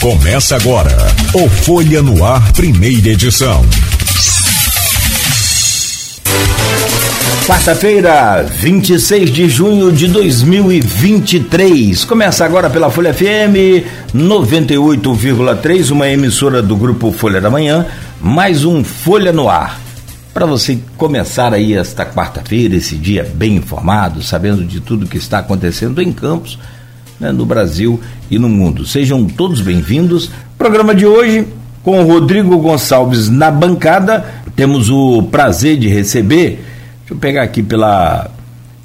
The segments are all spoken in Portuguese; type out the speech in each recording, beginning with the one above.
Começa agora o Folha no Ar, primeira edição. Quarta-feira, 26 de junho de 2023. Começa agora pela Folha FM 98,3, uma emissora do grupo Folha da Manhã, mais um Folha no Ar. Para você começar aí esta quarta-feira, esse dia bem informado, sabendo de tudo que está acontecendo em Campos, né, no Brasil e no mundo. Sejam todos bem-vindos. Programa de hoje com o Rodrigo Gonçalves na bancada. Temos o prazer de receber Deixa eu pegar aqui pela,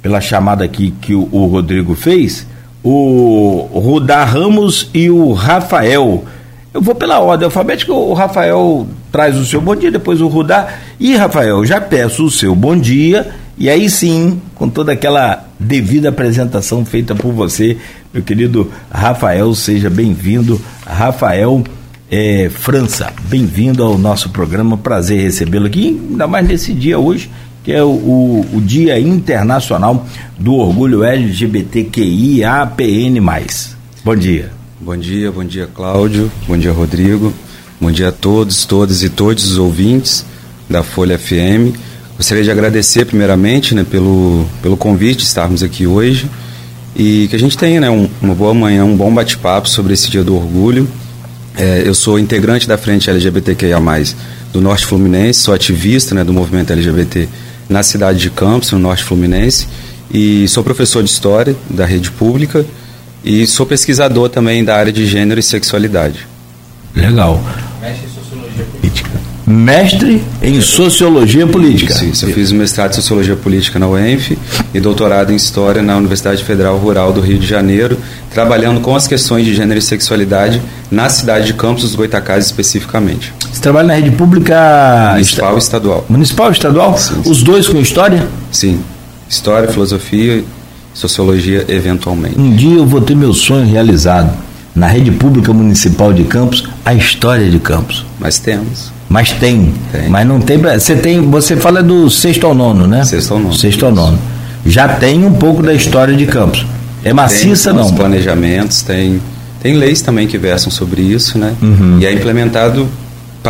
pela chamada aqui que o, o Rodrigo fez, o Rudá Ramos e o Rafael. Eu vou pela ordem alfabética, o Rafael traz o seu bom dia, depois o Rudá. E Rafael, já peço o seu bom dia, e aí sim, com toda aquela devida apresentação feita por você, meu querido Rafael, seja bem-vindo. Rafael é, França, bem-vindo ao nosso programa, prazer recebê-lo aqui, ainda mais nesse dia hoje, que é o, o, o Dia Internacional do Orgulho LGBTQIAPN+. Bom dia. Bom dia, bom dia Cláudio, bom dia Rodrigo, bom dia a todos, todas e todos os ouvintes da Folha FM. Gostaria de agradecer primeiramente né, pelo, pelo convite de estarmos aqui hoje e que a gente tenha né, um, uma boa manhã, um bom bate-papo sobre esse Dia do Orgulho. É, eu sou integrante da Frente LGBTQIA+, do Norte Fluminense, sou ativista né, do movimento LGBT na cidade de Campos, no norte fluminense, e sou professor de História da rede pública e sou pesquisador também da área de gênero e sexualidade. Legal. Mestre em Sociologia Política. Isso. Eu fiz o mestrado em Sociologia Política na UENF e doutorado em História na Universidade Federal Rural do Rio de Janeiro, trabalhando com as questões de gênero e sexualidade na cidade de Campos dos Goitacazes especificamente. Você trabalha na rede pública municipal e estadual. Municipal e estadual? Sim, sim. Os dois com história? Sim. História, filosofia, sociologia eventualmente. Um dia eu vou ter meu sonho realizado na rede pública municipal de Campos, a história de Campos. Mas temos. Mas tem. tem. Mas não tem. Você tem. Você fala do sexto ao nono, né? Sexto ao nono. Sexto ao nono. Já tem um pouco da história de Campos. É maciça, tem não? Tem planejamentos, tem tem leis também que versam sobre isso, né? Uhum. E é implementado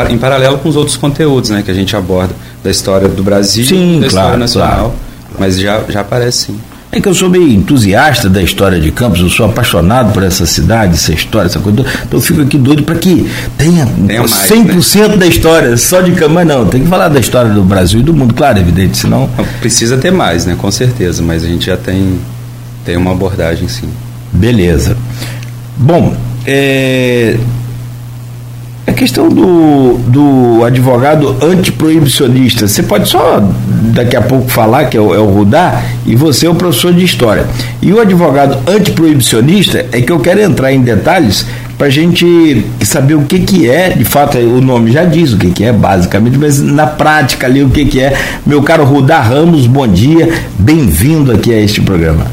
em paralelo com os outros conteúdos, né? Que a gente aborda da história do Brasil, sim, da claro, história nacional. Claro. Mas já, já aparece sim. É que eu sou meio entusiasta da história de Campos, eu sou apaixonado por essa cidade, essa história, essa coisa. Então eu fico aqui doido para que tenha, tenha mais, 100% né? da história só de Campos. Mas não, tem que falar da história do Brasil e do mundo, claro, evidente, senão. Precisa ter mais, né? Com certeza, mas a gente já tem, tem uma abordagem sim. Beleza. Bom, é, a questão do, do advogado antiproibicionista, você pode só daqui a pouco falar que é o, é o Rudá, e você é o professor de história. E o advogado antiproibicionista é que eu quero entrar em detalhes para a gente saber o que, que é, de fato o nome já diz o que, que é basicamente, mas na prática ali o que, que é. Meu caro Rudá Ramos, bom dia, bem-vindo aqui a este programa.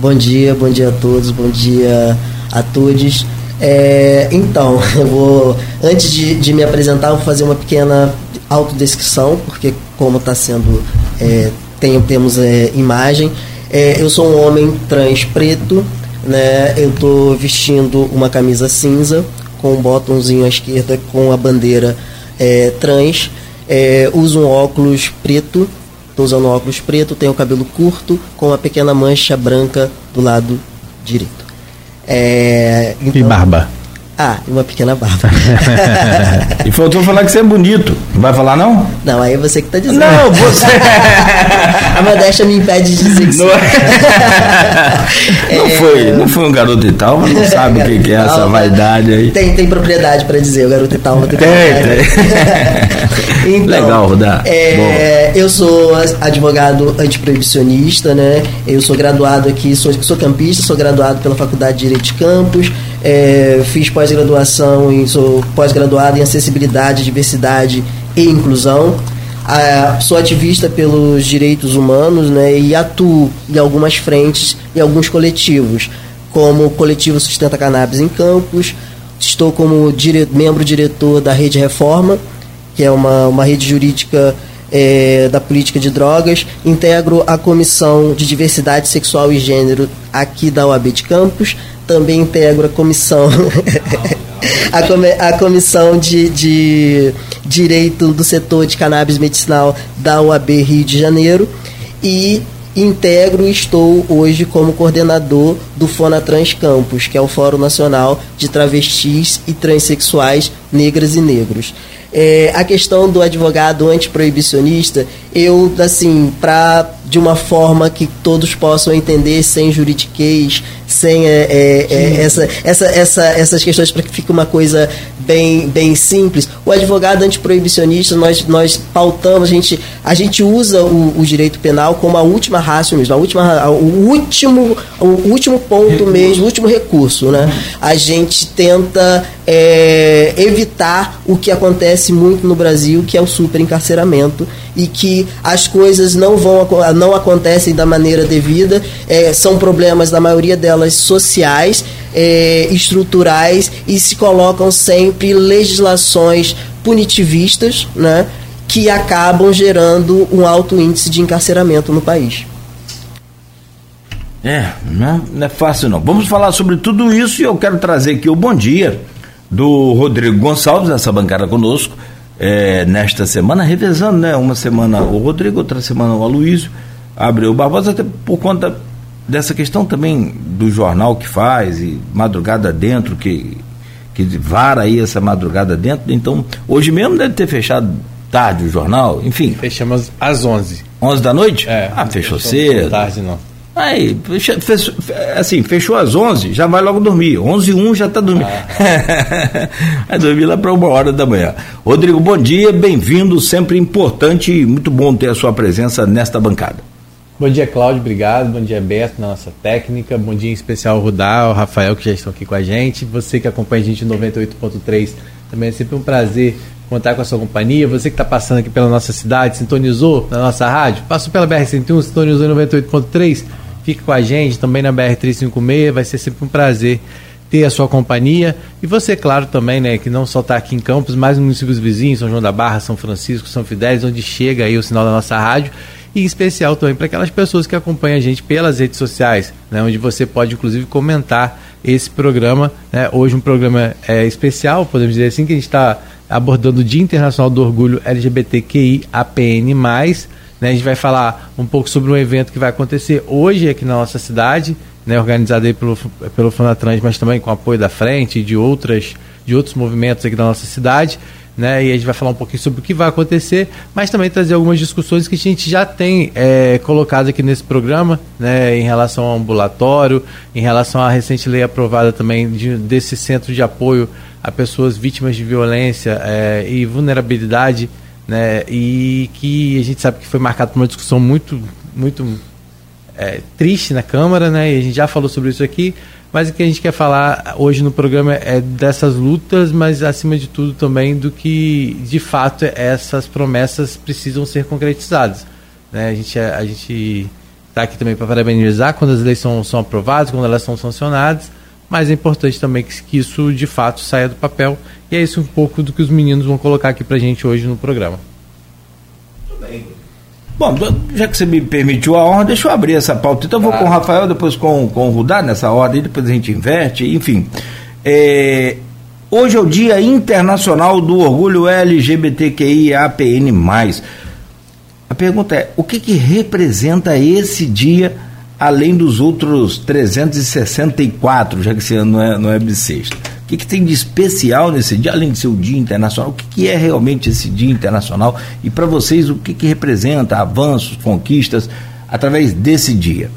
Bom dia, bom dia a todos, bom dia a todos. É, então, eu vou, antes de, de, me apresentar, vou fazer uma pequena autodescrição, porque como está sendo, é, tem, temos é, imagem. É, eu sou um homem trans preto, né? eu estou vestindo uma camisa cinza, com um botãozinho à esquerda com a bandeira é, trans. É, uso um óculos preto, estou usando um óculos preto, tenho o cabelo curto, com uma pequena mancha branca do lado direito. É, então, e barba. Ah, uma pequena barba. e faltou falar que você é bonito. Não vai falar, não? Não, aí é você que tá dizendo. Não, você. a modéstia me impede de dizer que não, é... não, foi, não foi um garoto e tal, mas não sabe o que, que, é essa vaidade aí. Tem, tem propriedade para dizer, o garoto e tal. Tem, tem. então, Legal, Rodar. É, eu sou advogado antiproibicionista, né? Eu sou graduado aqui, sou, sou campista, sou graduado pela Faculdade de Direito de Campos. É, fiz pós-graduação e sou pós-graduado em acessibilidade, diversidade e inclusão. Ah, sou ativista pelos direitos humanos né, e atuo em algumas frentes e alguns coletivos, como o coletivo Sustenta Cannabis em Campos. Estou como dire membro diretor da Rede Reforma, que é uma, uma rede jurídica é, da política de drogas, integro a comissão de diversidade sexual e gênero aqui da UAB de Campos, também integro a comissão a, com, a comissão de, de direito do setor de cannabis medicinal da UAB Rio de Janeiro e integro e estou hoje como coordenador do Fonatrans Campus, que é o Fórum Nacional de Travestis e Transsexuais Negras e Negros. É, a questão do advogado antiproibicionista, eu, assim, para de uma forma que todos possam entender, sem juridiquês, sem é, é, é essa, essa, essa, essas questões para que fique uma coisa bem, bem simples. O advogado antiproibicionista, nós, nós pautamos, a gente, a gente usa o, o direito penal como a última raça mesmo, a última, o, último, o último ponto recurso. mesmo, o último recurso. Né? A gente tenta é, evitar o que acontece muito no Brasil, que é o superencarceramento e que as coisas não vão não acontecem da maneira devida, é, são problemas da maioria delas sociais, é, estruturais e se colocam sempre legislações punitivistas, né, que acabam gerando um alto índice de encarceramento no país. É, não, não é fácil não. Vamos falar sobre tudo isso e eu quero trazer aqui o bom dia do Rodrigo Gonçalves, nessa bancada conosco é, nesta semana, revezando, né? Uma semana o Rodrigo, outra semana o Aloysio, Abreu Barbosa, até por conta dessa questão também do jornal que faz, e madrugada dentro, que, que vara aí essa madrugada dentro. Então, hoje mesmo deve ter fechado tarde o jornal, enfim. Fechamos às 11. 11 da noite? É. Ah, fechou cedo. Tarde não. Aí, fechou, assim, fechou às 11, já vai logo dormir. 11 e 1 já está dormindo. Ah. vai dormir lá para uma hora da manhã. Rodrigo, bom dia, bem-vindo, sempre importante e muito bom ter a sua presença nesta bancada. Bom dia, Cláudio, obrigado. Bom dia, Beto, na nossa técnica. Bom dia em especial Rudá, Rafael, que já estão aqui com a gente. Você que acompanha a gente no 98.3, também é sempre um prazer contar com a sua companhia. Você que está passando aqui pela nossa cidade, sintonizou na nossa rádio, passou pela BR-101, sintonizou em 98.3 Fique com a gente também na BR-356, vai ser sempre um prazer ter a sua companhia. E você, claro, também, né, que não só está aqui em Campos, mas nos municípios vizinhos, São João da Barra, São Francisco, São Fidélis, onde chega aí o sinal da nossa rádio. E em especial também para aquelas pessoas que acompanham a gente pelas redes sociais, né, onde você pode inclusive comentar esse programa. Né, hoje um programa é, especial, podemos dizer assim, que a gente está abordando o Dia Internacional do Orgulho LGBTQI APN+, né, a gente vai falar um pouco sobre um evento que vai acontecer hoje aqui na nossa cidade, né, organizado aí pelo, pelo Funatrans, mas também com apoio da frente e de, outras, de outros movimentos aqui da nossa cidade. Né, e a gente vai falar um pouquinho sobre o que vai acontecer, mas também trazer algumas discussões que a gente já tem é, colocado aqui nesse programa, né, em relação ao ambulatório, em relação à recente lei aprovada também de, desse centro de apoio a pessoas vítimas de violência é, e vulnerabilidade né? E que a gente sabe que foi marcado por uma discussão muito, muito é, triste na Câmara, né? E a gente já falou sobre isso aqui, mas o que a gente quer falar hoje no programa é dessas lutas, mas acima de tudo também do que de fato essas promessas precisam ser concretizadas. Né? A gente a gente está aqui também para parabenizar quando as leis são, são aprovadas, quando elas são sancionadas, mas é importante também que, que isso de fato saia do papel e é isso um pouco do que os meninos vão colocar aqui pra gente hoje no programa. Bom, já que você me permitiu a honra, deixa eu abrir essa pauta. Então eu vou com o Rafael, depois com, com o Rudá nessa ordem, depois a gente inverte, enfim. É, hoje é o Dia Internacional do Orgulho LGBTQIAPN+. A pergunta é, o que, que representa esse dia, além dos outros 364, já que esse ano não é, não é bissexto? Que, que tem de especial nesse dia, além de ser o Dia Internacional? O que, que é realmente esse Dia Internacional? E para vocês, o que, que representa avanços, conquistas através desse dia?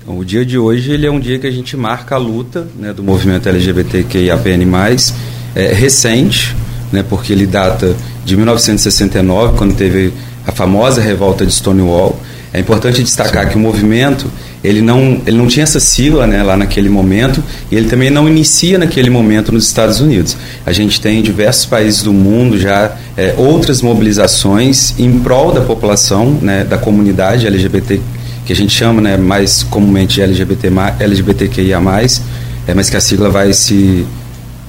Então, o dia de hoje ele é um dia que a gente marca a luta né, do movimento LGBTQIAPN+, é, recente, né, porque ele data de 1969, quando teve a famosa revolta de Stonewall. É importante destacar que o movimento ele não, ele não tinha essa sigla né, lá naquele momento e ele também não inicia naquele momento nos Estados Unidos. A gente tem em diversos países do mundo já é, outras mobilizações em prol da população, né, da comunidade LGBT, que a gente chama né, mais comumente de LGBT, LGBTQIA+, é, mas que a sigla vai se,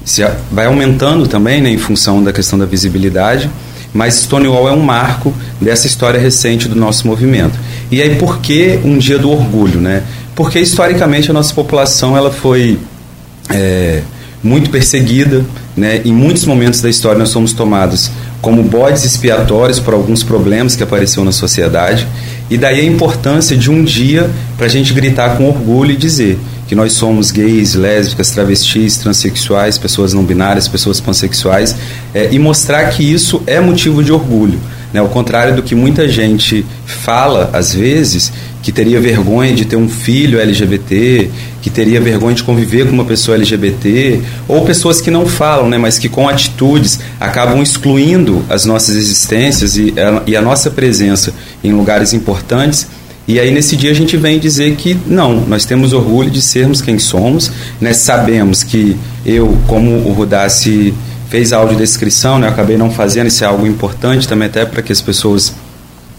se vai aumentando também né, em função da questão da visibilidade. mas Stonewall é um marco dessa história recente do nosso movimento. E aí por que um dia do orgulho, né? Porque historicamente a nossa população ela foi é, muito perseguida, né? Em muitos momentos da história nós somos tomados como bodes expiatórios por alguns problemas que apareceu na sociedade. E daí a importância de um dia para a gente gritar com orgulho e dizer que nós somos gays, lésbicas, travestis, transexuais, pessoas não binárias, pessoas pansexuais, é, e mostrar que isso é motivo de orgulho. Né? Ao contrário do que muita gente fala, às vezes, que teria vergonha de ter um filho LGBT, que teria vergonha de conviver com uma pessoa LGBT, ou pessoas que não falam, né, mas que com atitudes acabam excluindo as nossas existências e a, e a nossa presença em lugares importantes. E aí nesse dia a gente vem dizer que não, nós temos orgulho de sermos quem somos, né? sabemos que eu, como o Rudassi fez a audiodescrição, né? eu acabei não fazendo, isso é algo importante também até para que as pessoas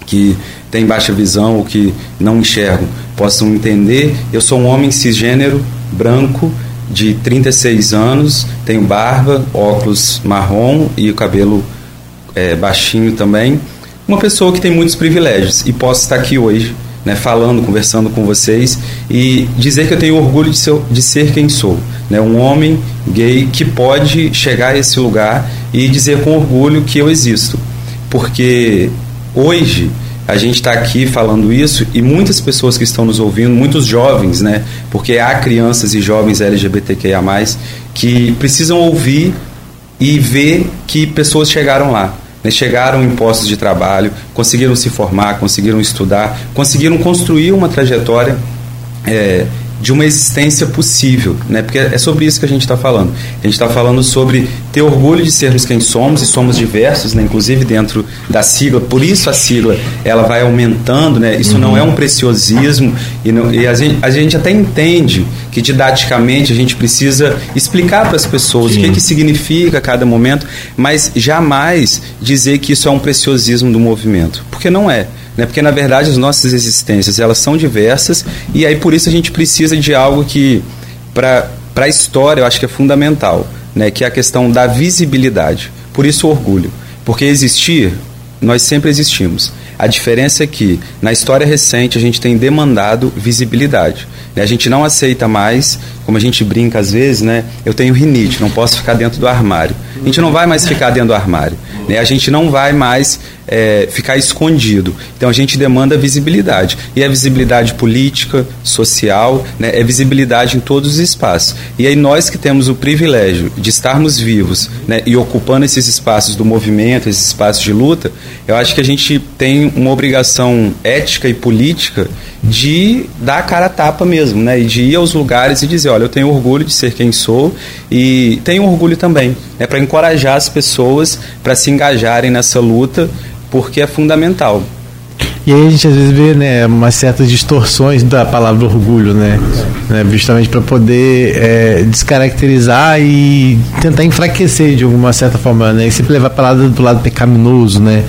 que têm baixa visão ou que não enxergam possam entender. Eu sou um homem cisgênero, branco, de 36 anos, tenho barba, óculos marrom e o cabelo é, baixinho também. Uma pessoa que tem muitos privilégios e posso estar aqui hoje, né, falando, conversando com vocês e dizer que eu tenho orgulho de ser, de ser quem sou. Né, um homem gay que pode chegar a esse lugar e dizer com orgulho que eu existo. Porque Hoje, a gente está aqui falando isso e muitas pessoas que estão nos ouvindo, muitos jovens, né? Porque há crianças e jovens LGBTQIA, que precisam ouvir e ver que pessoas chegaram lá. Né? Chegaram em postos de trabalho, conseguiram se formar, conseguiram estudar, conseguiram construir uma trajetória é, de uma existência possível, né? Porque é sobre isso que a gente está falando. A gente está falando sobre ter orgulho de sermos quem somos e somos diversos, né? Inclusive dentro da sigla. Por isso a sigla ela vai aumentando, né? Isso uhum. não é um preciosismo e, não, e a, gente, a gente até entende que didaticamente a gente precisa explicar para as pessoas Sim. o que, que significa cada momento, mas jamais dizer que isso é um preciosismo do movimento, porque não é né? Porque na verdade as nossas existências elas são diversas e aí por isso a gente precisa de algo que para a história eu acho que é fundamental, né? Que é a questão da visibilidade. Por isso o orgulho, porque existir nós sempre existimos. A diferença é que na história recente a gente tem demandado visibilidade. A gente não aceita mais, como a gente brinca às vezes, né? Eu tenho rinite, não posso ficar dentro do armário. A gente não vai mais ficar dentro do armário. Né? A gente não vai mais é, ficar escondido. Então a gente demanda visibilidade. E é visibilidade política, social, né? é visibilidade em todos os espaços. E aí nós que temos o privilégio de estarmos vivos né? e ocupando esses espaços do movimento, esses espaços de luta, eu acho que a gente tem uma obrigação ética e política de dar a cara a tapa mesmo, né? E de ir aos lugares e dizer, olha, eu tenho orgulho de ser quem sou e tenho orgulho também, né? Para encorajar as pessoas para se engajarem nessa luta porque é fundamental. E aí a gente às vezes vê né, umas certas distorções da palavra orgulho, né? né justamente para poder é, descaracterizar e tentar enfraquecer de alguma certa forma, né? E sempre levar para lado do lado pecaminoso, né?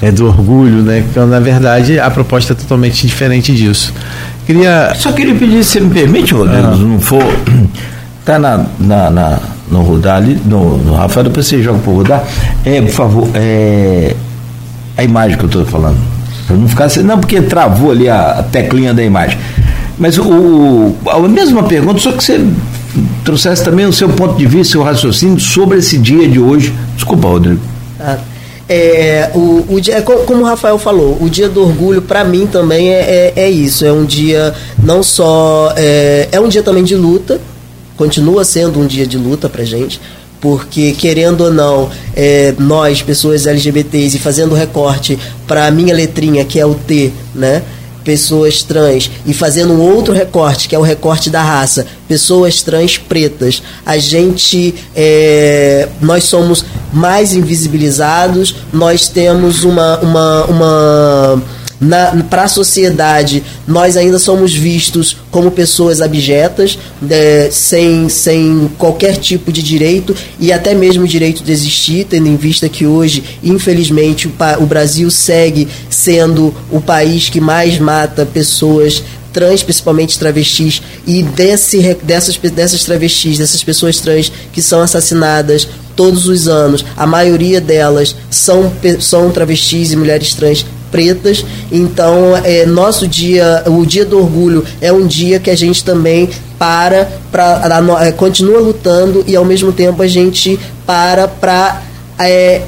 É, do orgulho, né? Então, na verdade, a proposta é totalmente diferente disso. Queria... Só queria pedir, se me permite, Rodrigo, ah. não for... Tá na, na, na no Rudar ali, no, no Rafael, depois você joga pro Rudar. É, por favor, é, a imagem que eu estou falando. Para não ficar não, porque travou ali a, a teclinha da imagem. Mas o, a mesma pergunta, só que você trouxesse também o seu ponto de vista, seu raciocínio sobre esse dia de hoje. Desculpa, Rodrigo. Ah, é, o, o dia, é como o Rafael falou, o dia do orgulho para mim também é, é, é, isso. É um dia não só. É, é um dia também de luta, continua sendo um dia de luta pra gente porque querendo ou não, é, nós, pessoas LGBTs, e fazendo recorte para a minha letrinha, que é o T, né? Pessoas trans, e fazendo um outro recorte, que é o recorte da raça, pessoas trans pretas. A gente, é, nós somos mais invisibilizados, nós temos uma, uma, uma para a sociedade, nós ainda somos vistos como pessoas abjetas, é, sem, sem qualquer tipo de direito e até mesmo direito de existir, tendo em vista que hoje, infelizmente, o, o Brasil segue sendo o país que mais mata pessoas trans, principalmente travestis, e desse, dessas, dessas travestis, dessas pessoas trans que são assassinadas todos os anos. A maioria delas são, são travestis e mulheres trans pretas. Então, é, nosso dia, o dia do orgulho é um dia que a gente também para, pra, é, continua lutando e ao mesmo tempo a gente para para é,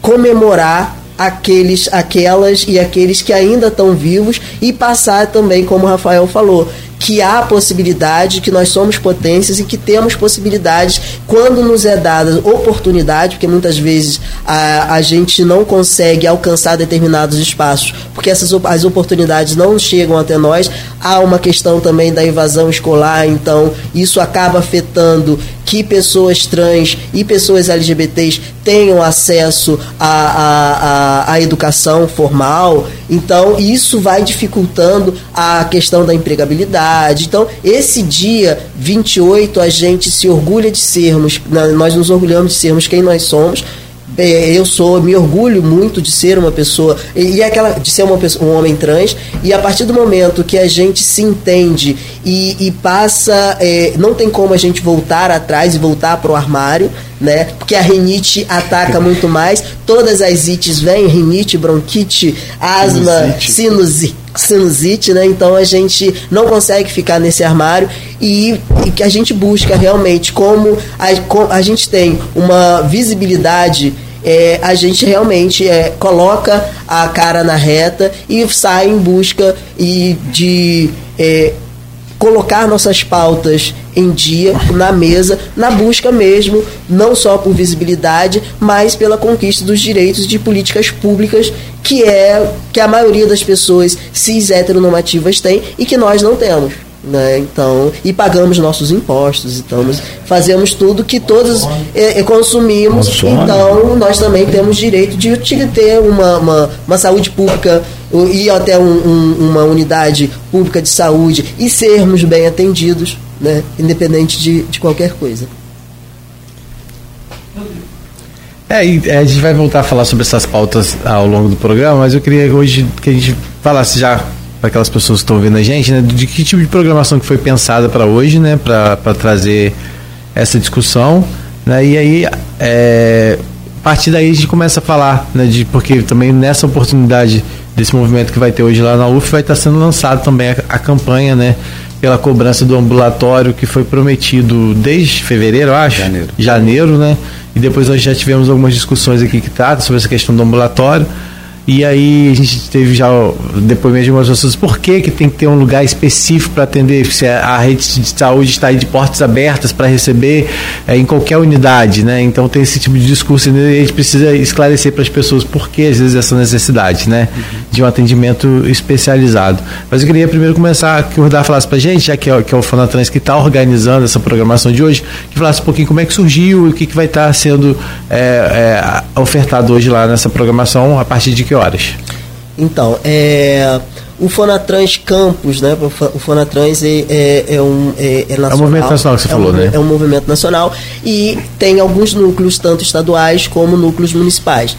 comemorar aqueles, aquelas e aqueles que ainda estão vivos e passar também, como o Rafael falou, que há possibilidade, que nós somos potências e que temos possibilidades quando nos é dada oportunidade, porque muitas vezes a, a gente não consegue alcançar determinados espaços, porque essas as oportunidades não chegam até nós. Há uma questão também da evasão escolar, então isso acaba afetando que pessoas trans e pessoas LGBTs tenham acesso à, à, à, educação formal. Então, isso vai dificultando a questão da empregabilidade. Então, esse dia 28, a gente se orgulha de sermos, nós nos orgulhamos de sermos quem nós somos eu sou, me orgulho muito de ser uma pessoa e é aquela de ser uma pessoa, um homem trans e a partir do momento que a gente se entende e, e passa, é, não tem como a gente voltar atrás e voltar para o armário, né? Porque a rinite ataca muito mais. Todas as ites vêm, rinite, bronquite, asma, sinusite sinusite, né? Então a gente não consegue ficar nesse armário e, e que a gente busca realmente como a, a gente tem uma visibilidade é, a gente realmente é, coloca a cara na reta e sai em busca e de é, colocar nossas pautas em dia, na mesa, na busca mesmo, não só por visibilidade, mas pela conquista dos direitos de políticas públicas que é que a maioria das pessoas cis heteronormativas tem e que nós não temos. Né? Então, e pagamos nossos impostos, então fazemos tudo que todos é, é, consumimos, Consome. então nós também temos direito de, de ter uma, uma, uma, saúde pública ir até um, um, uma unidade pública de saúde e sermos bem atendidos, né? independente de, de qualquer coisa. É, é, a gente vai voltar a falar sobre essas pautas ao longo do programa, mas eu queria hoje que a gente falasse já para aquelas pessoas que estão vendo a gente, né, de que tipo de programação que foi pensada para hoje, né, para trazer essa discussão, né, e aí é, a partir daí a gente começa a falar, né, de porque também nessa oportunidade desse movimento que vai ter hoje lá na UF vai estar sendo lançado também a, a campanha, né, pela cobrança do ambulatório que foi prometido desde fevereiro, acho, janeiro, janeiro, né, e depois nós já tivemos algumas discussões aqui que tratam sobre essa questão do ambulatório. E aí a gente teve já depoimento de algumas pessoas por que, que tem que ter um lugar específico para atender, se a rede de saúde está aí de portas abertas para receber é, em qualquer unidade, né? Então tem esse tipo de discurso e a gente precisa esclarecer para as pessoas por que às vezes essa necessidade, né? De um atendimento especializado. Mas eu queria primeiro começar que o Rudar falasse para a gente, já que é, que é o Fonatrans que está organizando essa programação de hoje, que falasse um pouquinho como é que surgiu e o que, que vai estar tá sendo é, é, ofertado hoje lá nessa programação, a partir de que que horas? Então, é, o Fonatrans Campus, né? O Fonatrans é, é, é um é, é, nacional. É um movimento nacional que você é falou, um, né? É um movimento nacional e tem alguns núcleos, tanto estaduais como núcleos municipais.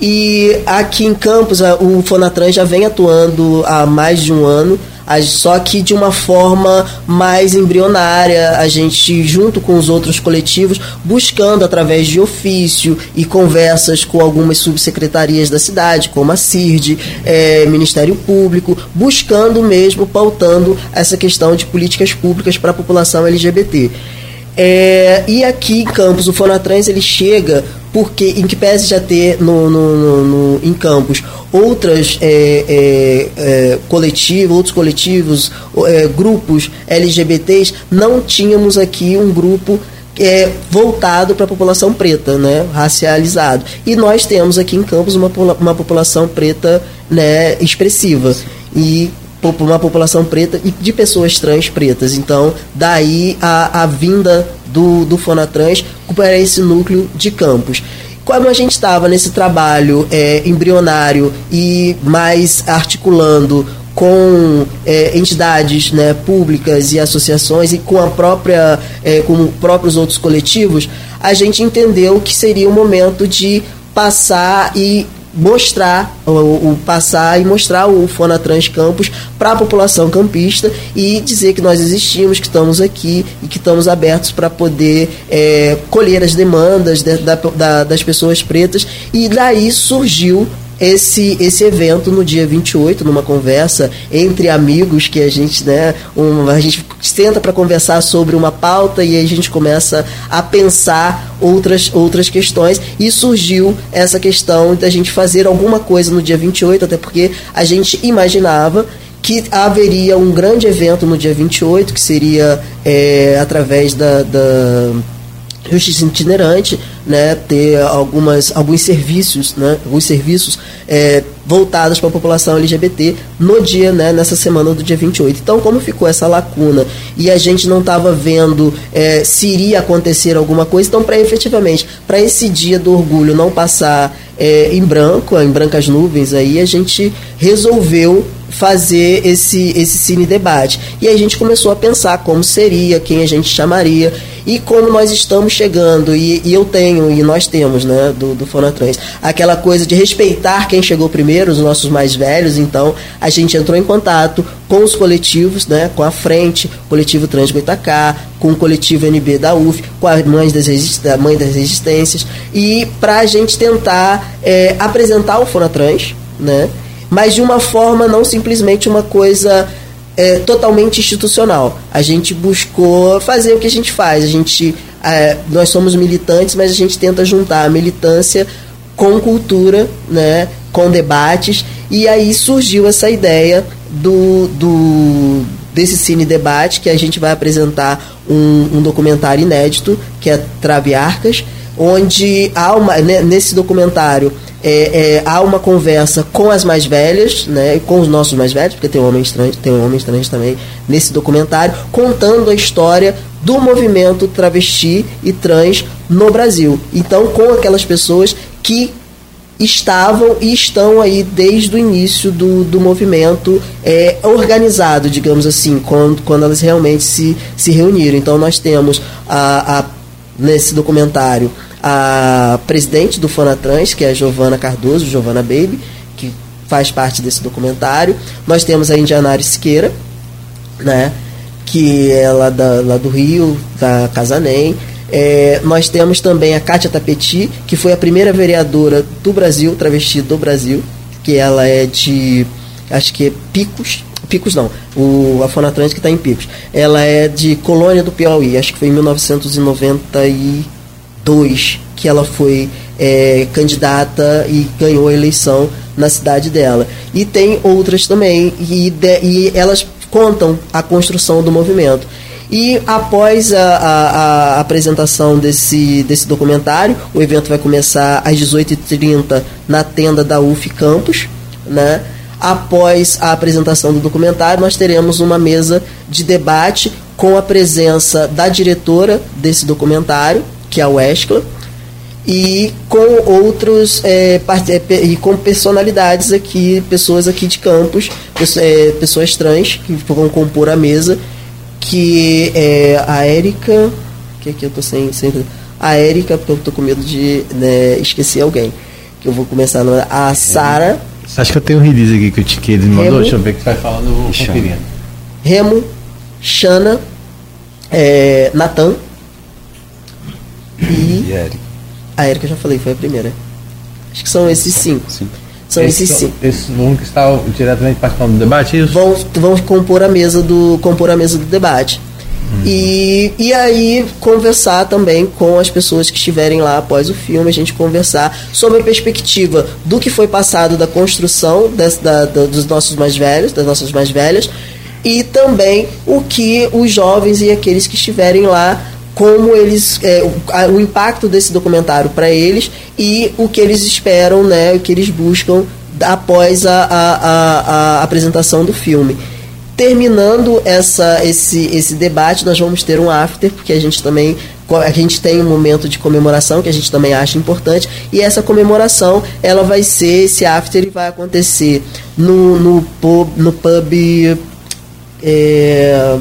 E aqui em Campos, o Fonatrans já vem atuando há mais de um ano só que de uma forma mais embrionária, a gente, junto com os outros coletivos, buscando através de ofício e conversas com algumas subsecretarias da cidade, como a CIRD, é, Ministério Público, buscando mesmo, pautando essa questão de políticas públicas para a população LGBT. É, e aqui em Campos, o Fonatrans ele chega porque, em que pese já ter no, no, no, no em Campos outras é, é, é, outros coletivos, é, grupos LGBTs, não tínhamos aqui um grupo é, voltado para a população preta, né, racializado. E nós temos aqui em Campos uma, uma população preta né, expressiva. E uma população preta e de pessoas trans pretas. Então, daí a, a vinda do, do Fonatrans para esse núcleo de campos. Como a gente estava nesse trabalho é, embrionário e mais articulando com é, entidades né, públicas e associações e com a própria é, com próprios outros coletivos, a gente entendeu que seria o momento de passar e mostrar, o, passar e mostrar o Fonatrans Campus para a população campista e dizer que nós existimos, que estamos aqui e que estamos abertos para poder é, colher as demandas de, da, da, das pessoas pretas. E daí surgiu esse, esse evento no dia 28, numa conversa entre amigos que a gente, né, um, a gente senta para conversar sobre uma pauta e a gente começa a pensar outras, outras questões. E surgiu essa questão da gente fazer alguma coisa no dia 28, até porque a gente imaginava que haveria um grande evento no dia 28, que seria é, através da, da justiça itinerante, né, ter algumas, alguns serviços, né, alguns serviços é, voltados para a população LGBT no dia, né, nessa semana do dia 28. Então, como ficou essa lacuna e a gente não estava vendo é, se iria acontecer alguma coisa, então, para efetivamente, para esse dia do orgulho não passar é, em branco, em brancas nuvens, aí a gente resolveu fazer esse, esse cine debate. E a gente começou a pensar como seria, quem a gente chamaria. E como nós estamos chegando, e, e eu tenho, e nós temos, né, do, do Fonatrans, aquela coisa de respeitar quem chegou primeiro, os nossos mais velhos, então a gente entrou em contato com os coletivos, né, com a frente, coletivo Trans Goitacá, com o coletivo NB da UF, com a das, Mãe das Resistências, e para a gente tentar é, apresentar o Fonatrans, né, mas de uma forma não simplesmente uma coisa é, totalmente institucional. A gente buscou fazer o que a gente faz. A gente, é, nós somos militantes, mas a gente tenta juntar a militância com cultura, né, com debates. E aí surgiu essa ideia do, do desse cine debate que a gente vai apresentar um, um documentário inédito que é Traviarcas, onde há uma né, nesse documentário é, é, há uma conversa com as mais velhas, né, com os nossos mais velhos, porque tem homem estranho, tem homem estranho também nesse documentário, contando a história do movimento travesti e trans no Brasil. Então, com aquelas pessoas que estavam e estão aí desde o início do, do movimento é, organizado, digamos assim, quando, quando elas realmente se, se reuniram. Então, nós temos a, a nesse documentário a presidente do Fonatrans, que é a Giovana Cardoso, Giovana Baby, que faz parte desse documentário. Nós temos a Indianari Siqueira, né, que é lá, da, lá do Rio, da Casanem. É, nós temos também a Kátia Tapeti, que foi a primeira vereadora do Brasil, travesti do Brasil, que ela é de, acho que é Picos, Picos não, o, a Fonatrans que está em Picos. Ela é de Colônia do Piauí, acho que foi em 1990 e 2 que ela foi é, candidata e ganhou a eleição na cidade dela. E tem outras também, e, de, e elas contam a construção do movimento. E após a, a, a, apresentação desse, desse documentário, o evento vai começar às 18h30 na tenda da UF Campus. Né? Após a apresentação do documentário, nós teremos uma mesa de debate com a presença da diretora desse documentário, que é a Wescla, e com outros é, é e com personalidades aqui, pessoas aqui de campus, é, pessoas trans que vão compor a mesa, que é a Érica, que aqui eu tô sem, sem a Érica, porque eu tô com medo de né, esquecer alguém. Que eu vou começar no, a Sara. Você acha que eu tenho um release aqui que, eu, que ele mandou? Remo, Deixa eu ver que você vai falando, eu vou conferindo. Remo, Xana, é, Natan, e, e A Erika eu já falei, foi a primeira. Acho que são esses cinco. Sim. São esses, esses cinco. Esses vão que estão diretamente participando do debate? Isso? Vão, vão compor a mesa do compor a mesa do debate. Uhum. E, e aí conversar também com as pessoas que estiverem lá após o filme, a gente conversar sobre a perspectiva do que foi passado da construção desse, da, da, dos nossos mais velhos, das nossas mais velhas, e também o que os jovens e aqueles que estiverem lá como eles é, o, a, o, impacto desse documentário para eles e o que eles esperam, né, o que eles buscam após a, a, a, apresentação do filme. Terminando essa, esse, esse debate, nós vamos ter um after, porque a gente também a gente tem um momento de comemoração que a gente também acha importante e essa comemoração ela vai ser esse after vai acontecer no, no pub no pub é,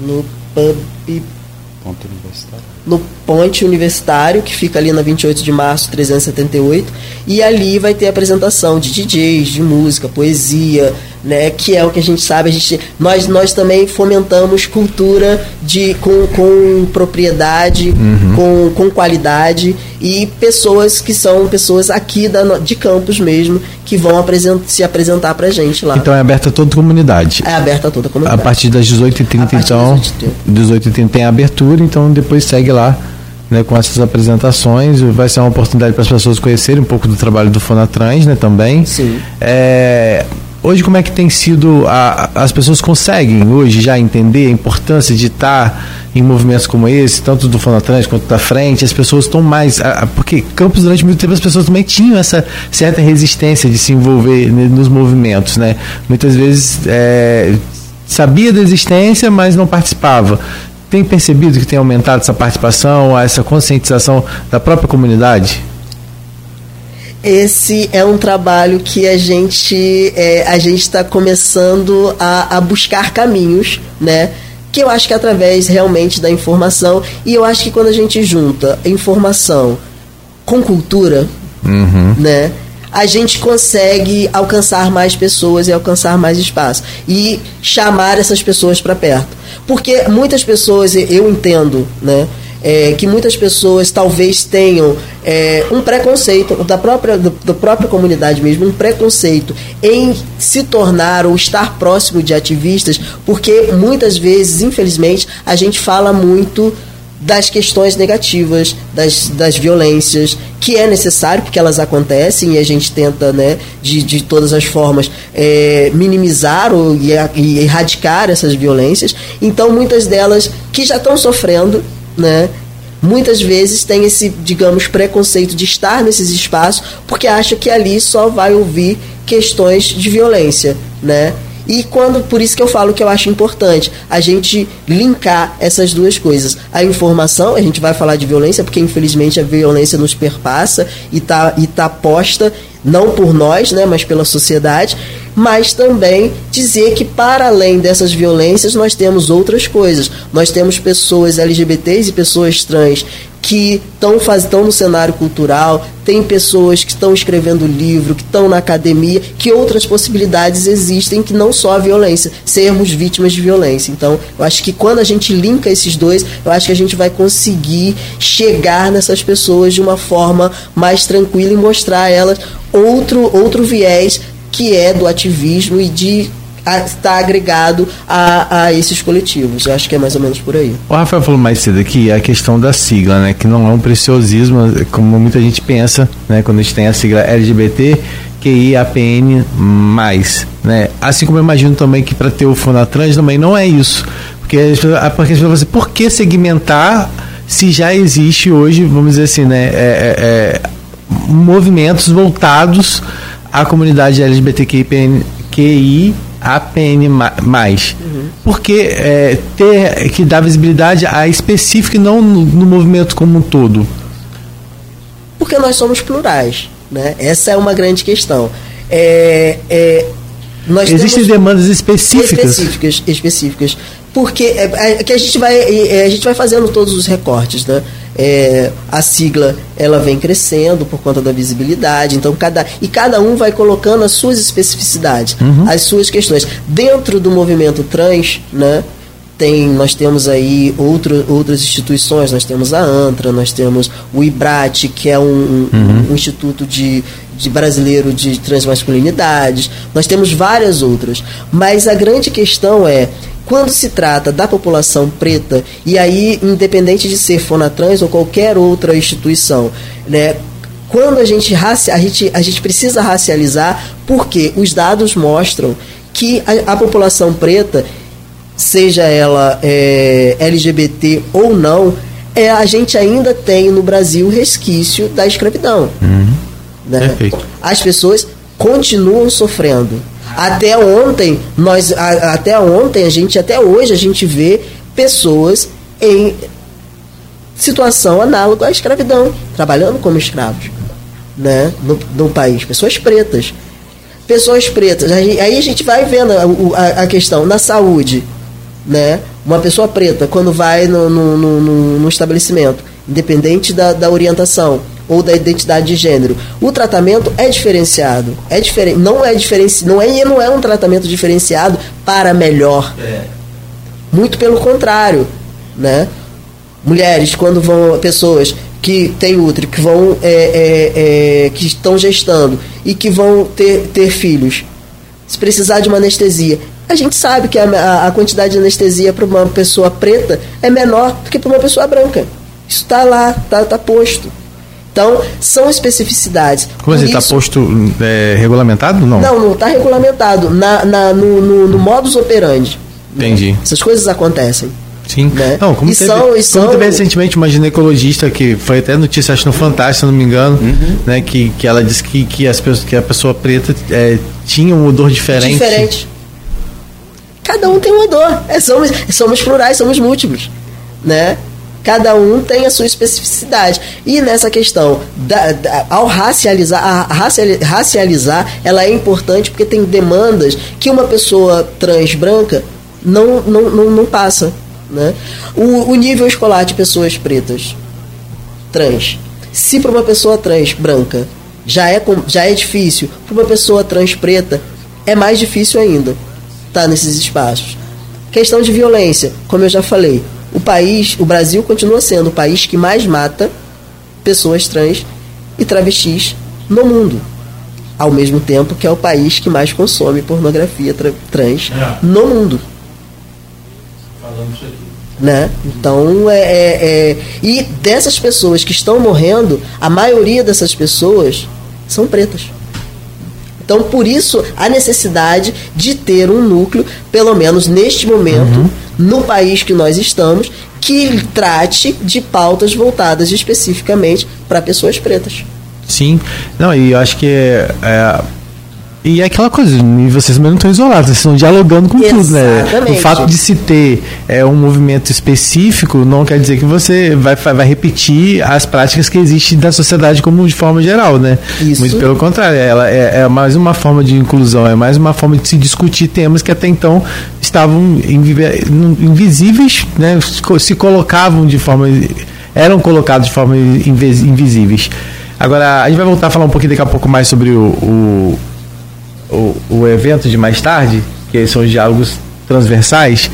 no pub Ponto Universitário. No Ponte Universitário, que fica ali na 28 de março 378, e ali vai ter apresentação de DJs, de música, poesia, né, que é o que a gente sabe, a gente, nós, nós também fomentamos cultura de, com, com propriedade, uhum. com, com qualidade e pessoas que são pessoas aqui da, de campos mesmo que vão apresent, se apresentar pra gente lá. Então é aberta a toda a comunidade. É aberta a toda a comunidade. A partir das 18h30, então. 18h30 tem a abertura, então depois segue lá né, com essas apresentações. Vai ser uma oportunidade para as pessoas conhecerem um pouco do trabalho do Fonatrans né, também. Sim. É, Hoje, como é que tem sido. A, as pessoas conseguem hoje já entender a importância de estar em movimentos como esse, tanto do Fonatrans quanto da frente? As pessoas estão mais. A, porque Campos, durante muito tempo, as pessoas também tinham essa certa resistência de se envolver nos movimentos, né? Muitas vezes é, sabia da existência, mas não participava. Tem percebido que tem aumentado essa participação, essa conscientização da própria comunidade? Esse é um trabalho que a gente é, a gente está começando a, a, buscar caminhos, né? Que eu acho que é através realmente da informação e eu acho que quando a gente junta informação com cultura, uhum. né? A gente consegue alcançar mais pessoas e alcançar mais espaço e chamar essas pessoas para perto, porque muitas pessoas eu entendo, né? É, que muitas pessoas talvez tenham é, um preconceito da própria, do, da própria comunidade mesmo, um preconceito em se tornar ou estar próximo de ativistas, porque muitas vezes, infelizmente, a gente fala muito das questões negativas, das, das violências, que é necessário porque elas acontecem e a gente tenta, né, de, de todas as formas, é, minimizar ou, e, e erradicar essas violências. Então, muitas delas que já estão sofrendo né? Muitas vezes tem esse, digamos, preconceito de estar nesses espaços porque acha que ali só vai ouvir questões de violência, né? E quando, por isso que eu falo que eu acho importante a gente linkar essas duas coisas. A informação, a gente vai falar de violência, porque infelizmente a violência nos perpassa e está e tá posta não por nós, né, mas pela sociedade, mas também dizer que para além dessas violências nós temos outras coisas. Nós temos pessoas LGBTs e pessoas trans que estão no cenário cultural, tem pessoas que estão escrevendo livro, que estão na academia, que outras possibilidades existem que não só a violência, sermos vítimas de violência. Então, eu acho que quando a gente linka esses dois, eu acho que a gente vai conseguir chegar nessas pessoas de uma forma mais tranquila e mostrar a elas outro, outro viés que é do ativismo e de está agregado a, a esses coletivos. Eu acho que é mais ou menos por aí. O Rafael falou mais cedo aqui a questão da sigla, né? Que não é um preciosismo, como muita gente pensa, né? Quando a gente tem a sigla LGBT, QIAPN+, né? Assim como eu imagino também que para ter o Fonatrans também não é isso. Porque, porque as pessoas assim, por que segmentar se já existe hoje, vamos dizer assim, né? É, é, é, movimentos voltados à comunidade LGBTQI APN+. Uhum. Porque é, ter que dar visibilidade a específica e não no, no, movimento como um todo? Porque nós somos plurais. Né? Essa é uma grande questão. É, é, Existem demandas específicas? Específicas, específicas. Porque é, é, que a gente vai é, a gente vai fazendo todos os recortes, né? É, a sigla ela vem crescendo por conta da visibilidade, então cada e cada um vai colocando as suas especificidades, uhum. as suas questões dentro do movimento trans, né? Tem, nós temos aí outro, outras instituições, nós temos a ANTRA, nós temos o IBRAT, que é um, uhum. um instituto de, de brasileiro de transmasculinidades, nós temos várias outras. Mas a grande questão é quando se trata da população preta, e aí, independente de ser Fonatrans ou qualquer outra instituição, né, quando a gente, a gente, a gente precisa racializar, porque os dados mostram que a, a população preta, seja ela é, LGBT ou não, é, a gente ainda tem no Brasil resquício da escravidão. Uhum. Né? As pessoas continuam sofrendo. Até ontem, nós, a, até ontem, a gente, até hoje, a gente vê pessoas em situação análoga à escravidão, trabalhando como escravos, né, no, no país, pessoas pretas. Pessoas pretas, aí, aí a gente vai vendo a, a, a questão na saúde, né? Uma pessoa preta, quando vai no, no, no, no estabelecimento, independente da, da orientação ou da identidade de gênero, o tratamento é diferenciado. É diferente, não é diferenci, não é não é um tratamento diferenciado para melhor. É. Muito pelo contrário, né? Mulheres quando vão pessoas que têm útero, que vão é, é, é, que estão gestando e que vão ter, ter filhos, se precisar de uma anestesia, a gente sabe que a, a quantidade de anestesia para uma pessoa preta é menor do que para uma pessoa branca. Isso está lá, está tá posto. Então, são especificidades. Como assim, está posto é, regulamentado? Não, não, não está regulamentado. Na, na, no, no, no modus operandi. Entendi. Né? Essas coisas acontecem. Sim. Né? Não, como, e teve, são, como são... teve recentemente uma ginecologista que foi até notícia, acho no Fantástico, se não me engano, uhum. né, que, que ela disse que, que, as pessoas, que a pessoa preta é, tinha um odor diferente. Diferente. Cada um tem um odor. É, somos, somos plurais, somos múltiplos. Né? Cada um tem a sua especificidade. E nessa questão, da, da, ao racializar, a racializar, ela é importante porque tem demandas que uma pessoa trans branca não, não, não, não passa. Né? O, o nível escolar de pessoas pretas, trans, se para uma pessoa trans branca já é, já é difícil, para uma pessoa trans preta é mais difícil ainda estar tá nesses espaços. Questão de violência, como eu já falei, o país, o Brasil continua sendo o país que mais mata pessoas trans e travestis no mundo. Ao mesmo tempo que é o país que mais consome pornografia trans é. no mundo. Falamos aqui. Né? Então, é, é, é, E dessas pessoas que estão morrendo, a maioria dessas pessoas são pretas. Então, por isso, a necessidade de ter um núcleo, pelo menos neste momento, uhum. No país que nós estamos, que trate de pautas voltadas especificamente para pessoas pretas. Sim, não, e eu acho que é, é e é aquela coisa, e vocês também não estão isolados, vocês estão dialogando com Exatamente. tudo, né? O fato de se ter é, um movimento específico não quer dizer que você vai, vai repetir as práticas que existem da sociedade como de forma geral, né? Isso. Muito pelo contrário, ela é, é, mais uma forma de inclusão, é mais uma forma de se discutir temas que até então estavam invisíveis, né? Se colocavam de forma. eram colocados de forma invisíveis. Agora, a gente vai voltar a falar um pouquinho daqui a pouco mais sobre o, o o, o evento de mais tarde, que são os diálogos transversais.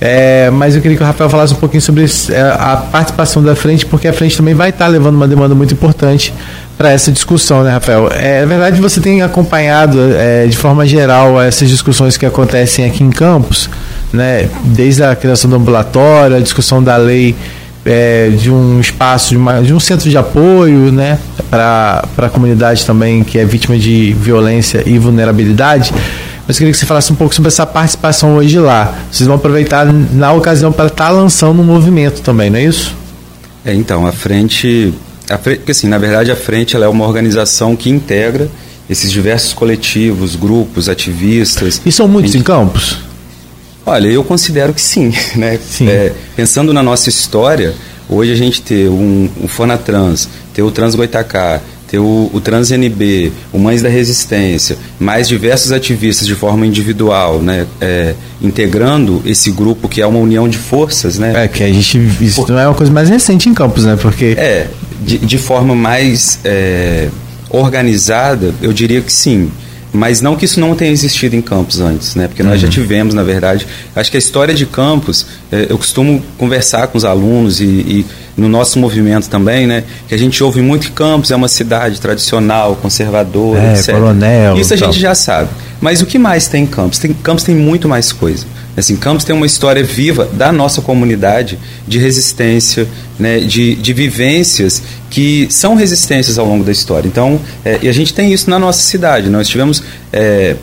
É, mas eu queria que o Rafael falasse um pouquinho sobre é, a participação da frente, porque a frente também vai estar levando uma demanda muito importante para essa discussão, né, Rafael? É, é verdade você tem acompanhado é, de forma geral essas discussões que acontecem aqui em Campos, né? Desde a criação do ambulatório, a discussão da lei é, de um espaço, de, uma, de, um centro de apoio né, para a comunidade também que é vítima de violência e vulnerabilidade. Mas eu queria que você falasse um pouco sobre essa participação hoje lá. Vocês vão aproveitar na ocasião para estar tá lançando um movimento também, não é isso? É, então, a frente, a frente. Porque assim, na verdade, a frente ela é uma organização que integra esses diversos coletivos, grupos, ativistas. E são muitos gente... em campos? Olha, eu considero que sim. Né? sim. É, pensando na nossa história, hoje a gente ter um, o Fonatrans, ter o Trans Goitacá, ter o, o Trans NB, o Mães da Resistência, mais diversos ativistas de forma individual, né, é, integrando esse grupo que é uma união de forças, né? É que a gente isso Por, é uma coisa mais recente em Campos, né? Porque é de, de forma mais é, organizada, eu diria que sim. Mas não que isso não tenha existido em Campos antes, né? Porque nós uhum. já tivemos, na verdade. Acho que a história de Campos, é, eu costumo conversar com os alunos e, e, no nosso movimento também, né? Que a gente ouve muito que Campos é uma cidade tradicional, conservadora, é, etc. Coronel, isso a gente já sabe. Mas o que mais tem em Campos? Tem, Campos tem muito mais coisa. Assim, Campos tem uma história viva da nossa comunidade de resistência, né, de, de vivências que são resistências ao longo da história. Então, é, e a gente tem isso na nossa cidade. Nós tivemos é,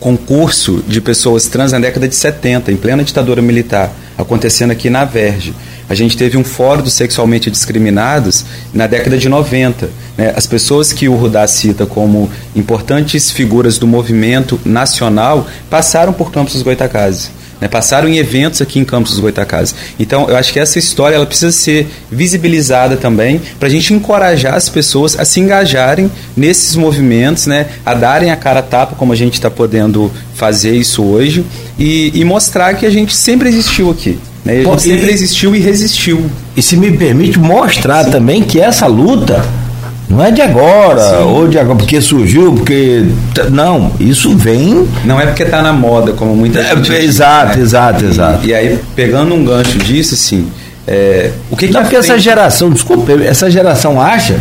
concurso de pessoas trans na década de 70, em plena ditadura militar, acontecendo aqui na Verge. A gente teve um fórum dos sexualmente discriminados na década de 90. Né? As pessoas que o Rudá cita como importantes figuras do movimento nacional passaram por Campos dos Goitacazes. né? passaram em eventos aqui em Campos dos Goitacazes. Então, eu acho que essa história ela precisa ser visibilizada também para a gente encorajar as pessoas a se engajarem nesses movimentos, né? a darem a cara a tapa, como a gente está podendo fazer isso hoje, e, e, mostrar que a gente sempre existiu aqui. Né? A gente Pô, sempre e, existiu e resistiu. E se me permite mostrar Sim. também que essa luta não é de agora, Sim. ou de agora, porque surgiu, porque. Não, isso vem. Não é porque está na moda, como muita é, gente. É, exato, né? exato, exato. E, e, aí, pegando um gancho disso, assim. É, o que, que Não, porque frente... essa geração, desculpa, essa geração acha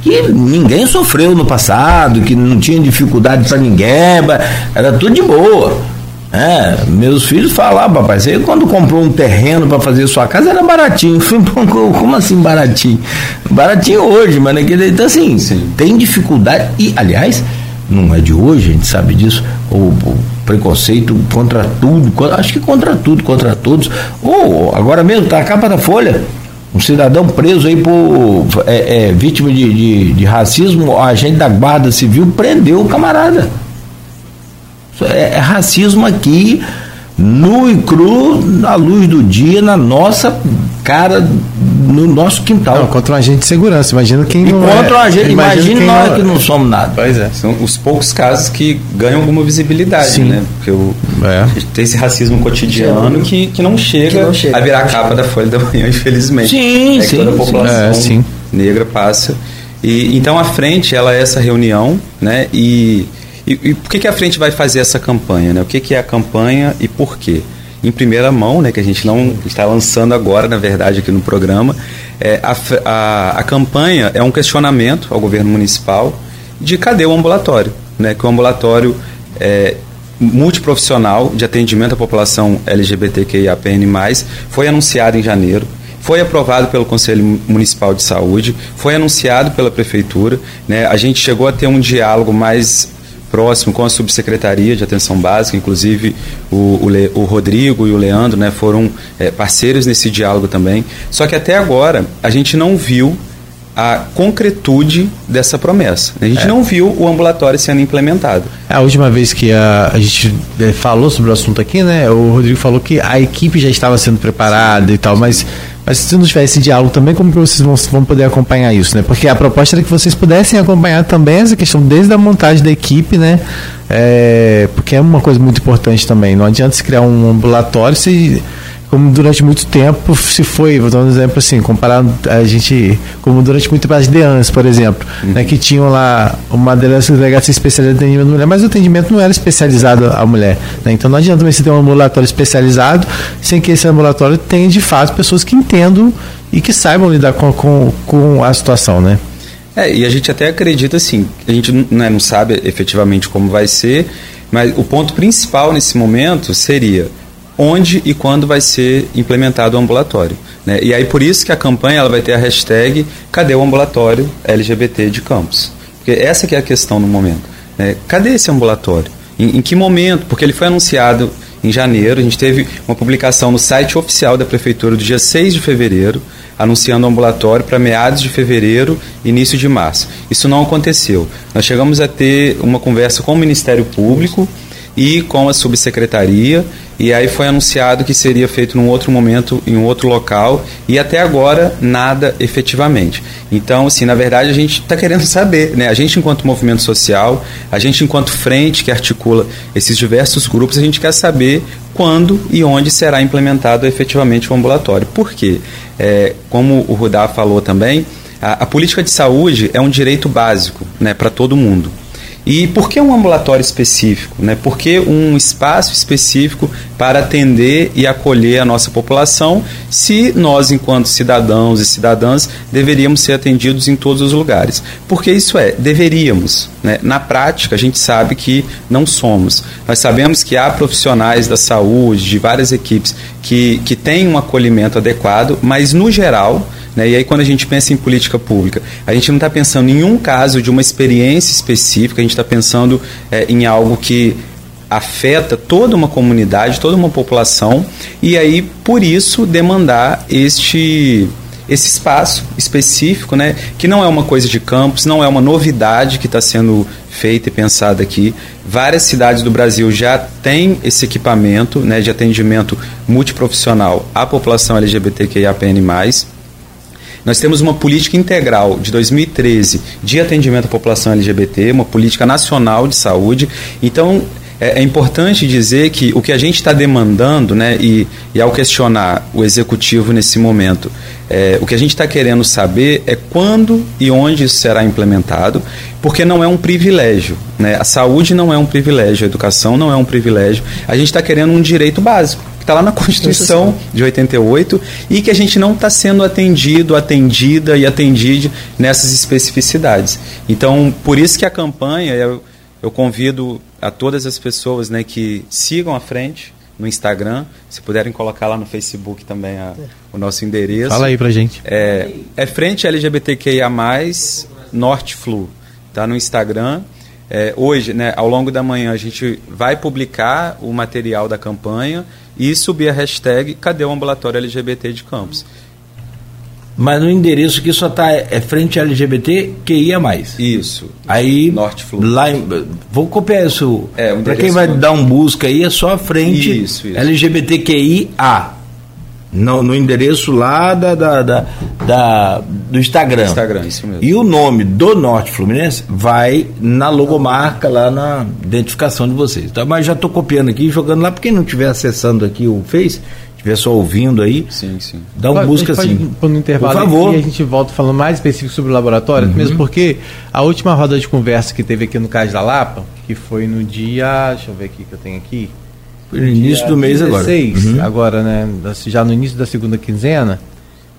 que ninguém sofreu no passado, que não tinha dificuldade para ninguém, era tudo de boa. É, meus filhos falavam, papai, você quando comprou um terreno para fazer sua casa era baratinho. Como assim baratinho? Baratinho hoje, mas naquele. Então, assim, Sim. tem dificuldade. E, aliás, não é de hoje, a gente sabe disso, o, o preconceito contra tudo, acho que contra tudo, contra todos. Ou agora mesmo, tá a capa da Folha. Um cidadão preso aí por é, é, vítima de, de, de racismo, a agente da Guarda Civil prendeu o camarada. É, é racismo aqui, nu e cru, na luz do dia, na nossa cara, no nosso quintal. Não, contra um agente de segurança, imagina quem e não contra é. um agente, imagina nós não... que não somos nada. Pois é. São os poucos casos que ganham alguma visibilidade, Sim. né? Porque o, é. tem esse racismo cotidiano que, que, não chega, que não chega a virar a capa da Folha da Manhã, infelizmente. Sim, é sim. toda a população é, sim. negra passa. E, então a frente, ela é essa reunião, né? E e, e por que, que a frente vai fazer essa campanha? Né? O que, que é a campanha e por quê? Em primeira mão, né, que a gente não está lançando agora, na verdade, aqui no programa, é, a, a, a campanha é um questionamento ao governo municipal de cadê o ambulatório? Né? Que o ambulatório é, multiprofissional de atendimento à população LGBTQIAPN+, foi anunciado em janeiro, foi aprovado pelo Conselho Municipal de Saúde, foi anunciado pela Prefeitura, né? a gente chegou a ter um diálogo mais próximo com a subsecretaria de atenção básica, inclusive o, o, Le, o Rodrigo e o Leandro né, foram é, parceiros nesse diálogo também. Só que até agora a gente não viu a concretude dessa promessa. A gente é. não viu o ambulatório sendo implementado. É, a última vez que a, a gente é, falou sobre o assunto aqui, né, o Rodrigo falou que a equipe já estava sendo preparada e tal, mas mas se não tiver esse diálogo também, como que vocês vão, vão poder acompanhar isso, né? Porque a proposta era que vocês pudessem acompanhar também essa questão desde a montagem da equipe, né? É, porque é uma coisa muito importante também. Não adianta se criar um ambulatório se como durante muito tempo se foi, vou dar um exemplo assim, comparado a gente, como durante muito tempo as DEANs, por exemplo, uhum. né, que tinham lá uma delegacia especializada em atendimento à mulher, mas o atendimento não era especializado à mulher. Né? Então não adianta você ter um ambulatório especializado sem que esse ambulatório tenha de fato pessoas que entendam e que saibam lidar com, com, com a situação, né? É, e a gente até acredita assim, a gente né, não sabe efetivamente como vai ser, mas o ponto principal nesse momento seria onde e quando vai ser implementado o ambulatório. Né? E aí por isso que a campanha ela vai ter a hashtag Cadê o ambulatório LGBT de Campos? Porque essa que é a questão no momento. Né? Cadê esse ambulatório? Em, em que momento? Porque ele foi anunciado em janeiro, a gente teve uma publicação no site oficial da Prefeitura do dia 6 de fevereiro, anunciando o ambulatório para meados de fevereiro, início de março. Isso não aconteceu. Nós chegamos a ter uma conversa com o Ministério Público e com a subsecretaria e aí foi anunciado que seria feito num outro momento, em um outro local, e até agora nada efetivamente. Então, assim, na verdade a gente está querendo saber, né? A gente enquanto movimento social, a gente enquanto frente que articula esses diversos grupos, a gente quer saber quando e onde será implementado efetivamente o ambulatório. Por quê? É, como o Rudá falou também, a, a política de saúde é um direito básico né, para todo mundo. E por que um ambulatório específico? Né? Por que um espaço específico para atender e acolher a nossa população, se nós, enquanto cidadãos e cidadãs, deveríamos ser atendidos em todos os lugares? Porque isso é, deveríamos. Né? Na prática, a gente sabe que não somos. Nós sabemos que há profissionais da saúde, de várias equipes, que, que têm um acolhimento adequado, mas, no geral, né? E aí, quando a gente pensa em política pública, a gente não está pensando em um caso de uma experiência específica, a gente está pensando é, em algo que afeta toda uma comunidade, toda uma população, e aí, por isso, demandar este esse espaço específico, né, que não é uma coisa de campus, não é uma novidade que está sendo feita e pensada aqui. Várias cidades do Brasil já têm esse equipamento né, de atendimento multiprofissional à população LGBTQIAPN+. Nós temos uma política integral de 2013 de atendimento à população LGBT, uma política nacional de saúde. Então, é, é importante dizer que o que a gente está demandando, né, e, e, ao questionar o executivo nesse momento, é, o que a gente está querendo saber é quando e onde isso será implementado, porque não é um privilégio. Né? A saúde não é um privilégio, a educação não é um privilégio. A gente está querendo um direito básico está lá na Constituição de 88 e que a gente não está sendo atendido, atendida e atendido nessas especificidades. Então, por isso que a campanha, eu, eu convido a todas as pessoas né, que sigam à frente no Instagram, se puderem colocar lá no Facebook também a, o nosso endereço. Fala aí pra gente. É, é frente LGBTQIA+, Norte Flu, tá no Instagram. É, hoje, né, ao longo da manhã, a gente vai publicar o material da campanha e subir a hashtag Cadê o Ambulatório LGBT de Campos? Mas no endereço que só está é frente LGBT que ia mais. Isso. Aí Norte Flu. Lá em, vou copiar isso. É, Para quem vai dar um busca aí é só a frente isso, isso. LGBTQIA. No, no endereço lá da, da, da, da, do Instagram. Instagram, isso mesmo. E o nome do Norte Fluminense vai na logomarca lá na identificação de vocês. Então, mas já estou copiando aqui e jogando lá. Para quem não estiver acessando aqui o Face, estiver só ouvindo aí, sim, sim. dá uma busca assim. Por no intervalo por favor. e a gente volta falando mais específico sobre o laboratório, uhum. mesmo porque a última roda de conversa que teve aqui no Cais da Lapa, que foi no dia, deixa eu ver aqui que eu tenho aqui. No início do mês 16, agora. Uhum. Agora, né, já no início da segunda quinzena,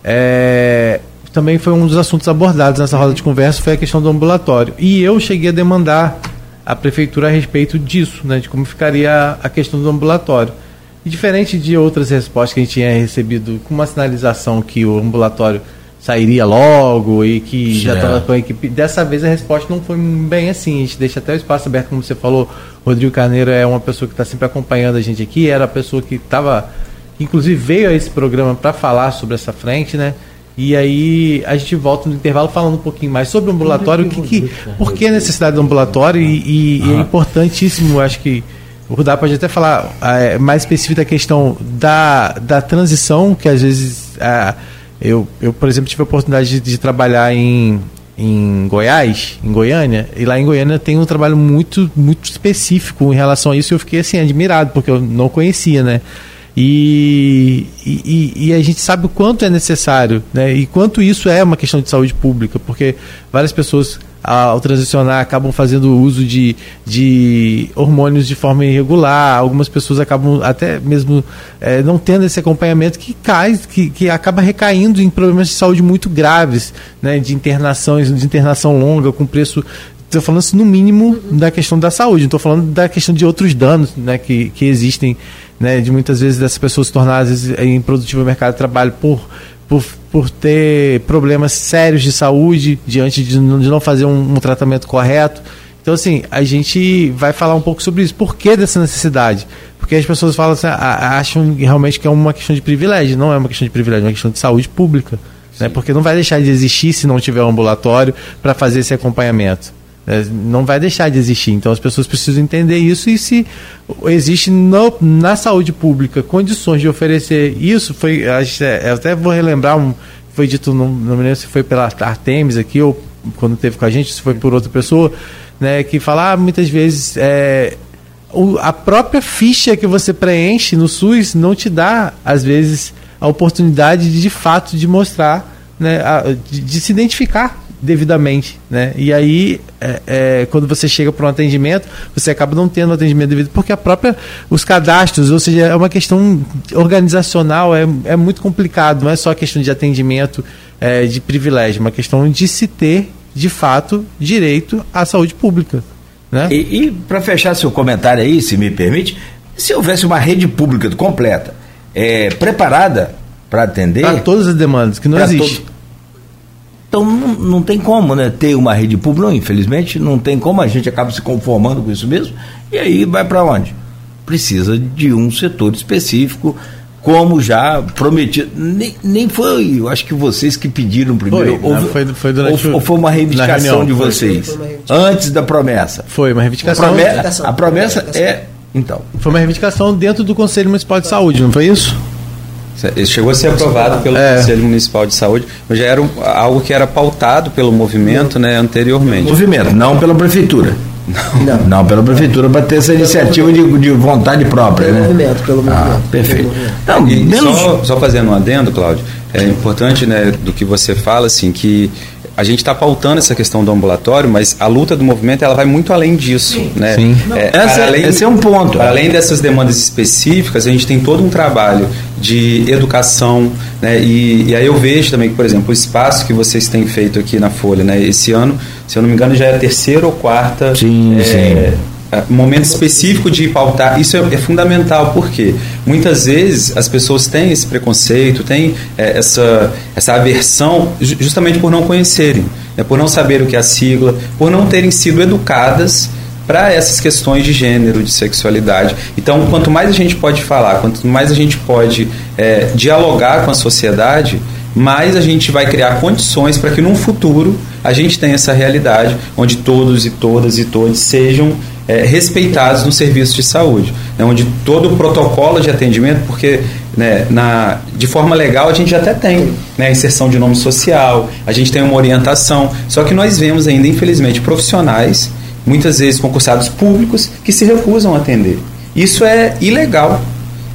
é, também foi um dos assuntos abordados nessa roda de conversa, foi a questão do ambulatório. E eu cheguei a demandar a prefeitura a respeito disso, né, de como ficaria a questão do ambulatório. E diferente de outras respostas que a gente tinha recebido com uma sinalização que o ambulatório sairia logo e que já estava com a equipe, dessa vez a resposta não foi bem assim. A gente deixa até o espaço aberto, como você falou. Rodrigo Carneiro é uma pessoa que está sempre acompanhando a gente aqui, era a pessoa que estava, inclusive veio a esse programa para falar sobre essa frente, né? E aí a gente volta no intervalo falando um pouquinho mais sobre o ambulatório, que, que, por que a necessidade do ambulatório e, e, e é importantíssimo, acho que o Rudá pode até falar é, mais específico da questão da, da transição, que às vezes é, eu, eu, por exemplo, tive a oportunidade de, de, trabalhar em, em Goiás, em Goiânia, e lá em Goiânia tem um trabalho muito, muito específico em relação a isso, e eu fiquei assim, admirado, porque eu não conhecia, né? E, e, e, a gente sabe o quanto é necessário, né? E quanto isso é uma questão de saúde pública, porque várias pessoas ao transicionar acabam fazendo uso de, de hormônios de forma irregular, algumas pessoas acabam até mesmo é, não tendo esse acompanhamento que cai, que, que acaba recaindo em problemas de saúde muito graves, né, de internações, de internação longa, com preço estou falando assim, no mínimo da questão da saúde, não estou falando da questão de outros danos né, que, que existem, né, de muitas vezes dessas pessoas se tornarem improdutivas no mercado de trabalho por por, por ter problemas sérios de saúde diante de, não fazer um, um, tratamento correto. Então, assim, a gente vai falar um pouco sobre isso. Por que dessa necessidade? Porque as pessoas falam assim, acham realmente que é uma questão de privilégio. Não é uma questão de privilégio, é uma questão de saúde pública. Né? Porque não vai deixar de existir se não tiver um ambulatório para fazer esse acompanhamento. É, não vai deixar de existir. Então as pessoas precisam entender isso e se existe no, na saúde pública condições de oferecer isso, foi é, eu até vou relembrar um, foi dito não, não me lembro se foi pela Artemis aqui ou quando teve com a gente, se foi por outra pessoa, né, que falar ah, muitas vezes é, o, a própria ficha que você preenche no SUS não te dá às vezes a oportunidade de de fato de mostrar né, de, de se identificar devidamente, né? E aí, é, é, quando você chega para um atendimento, você acaba não tendo atendimento devido, porque a própria, os cadastros, ou seja, é uma questão organizacional, é, é muito complicado, não é só questão de atendimento é, de privilégio, é uma questão de se ter, de fato, direito à saúde pública, né? E, e para fechar seu comentário aí, se me permite, se houvesse uma rede pública completa, é, preparada para atender... Para todas as demandas, que não existe. Então não, não, tem como né, ter uma rede pública, não, infelizmente, não tem como, a gente acaba se conformando com isso mesmo, e aí vai para onde? Precisa de um setor específico como já prometido. Nem, nem foi, eu acho que vocês que pediram primeiro. Foi, ou, foi, foi durante ou, ou foi uma reivindicação de vocês? Foi, reivindicação. Antes da promessa. Foi uma A reivindicação. promessa, a promessa é. Então. Foi uma reivindicação dentro do Conselho Municipal de Saúde, não foi isso? Ele chegou a ser aprovado pelo É. Conselho Municipal de Saúde, mas já era um- algo que era pautado pelo movimento né, anteriormente. Movimento, não pela prefeitura. Não. Não, pela prefeitura, para ter essa iniciativa de, de vontade própria, Pelo né? movimento, pelo Ah, movimento. perfeito. Pelo movimento. Não, menos. só, só fazendo um adendo, Cláudio, é importante né, do que você fala, assim, que a gente está pautando essa questão do ambulatório, mas a luta do movimento ela vai muito além disso. Né? Sim. É, Essa- para esse é um ponto. Para além dessas demandas específicas, a gente tem todo um trabalho de educação, né? E, e aí eu vejo também que, por exemplo, o espaço que vocês têm feito aqui na Folha, né? Esse ano, se eu não me engano, já é a terceira ou quarta Sim, é, sim. É, momento específico de pautar, isso é, é fundamental, porque muitas vezes as pessoas têm esse preconceito, têm é, essa, essa aversão ju- justamente por não conhecerem, né, por não saber o que é a sigla, por não terem sido educadas para essas questões de gênero, de sexualidade. Então, quanto mais a gente pode falar, quanto mais a gente pode é, dialogar com a sociedade, mais a gente vai criar condições para que num futuro a gente tenha essa realidade onde todos e todas e todos sejam é, respeitados no serviço de saúde, né, onde todo o protocolo de atendimento, porque né, na, de forma legal a gente até tem né, a inserção de nome social, a gente tem uma orientação, só que nós vemos ainda, infelizmente, profissionais, muitas vezes concursados públicos, que se recusam a atender. Isso é ilegal.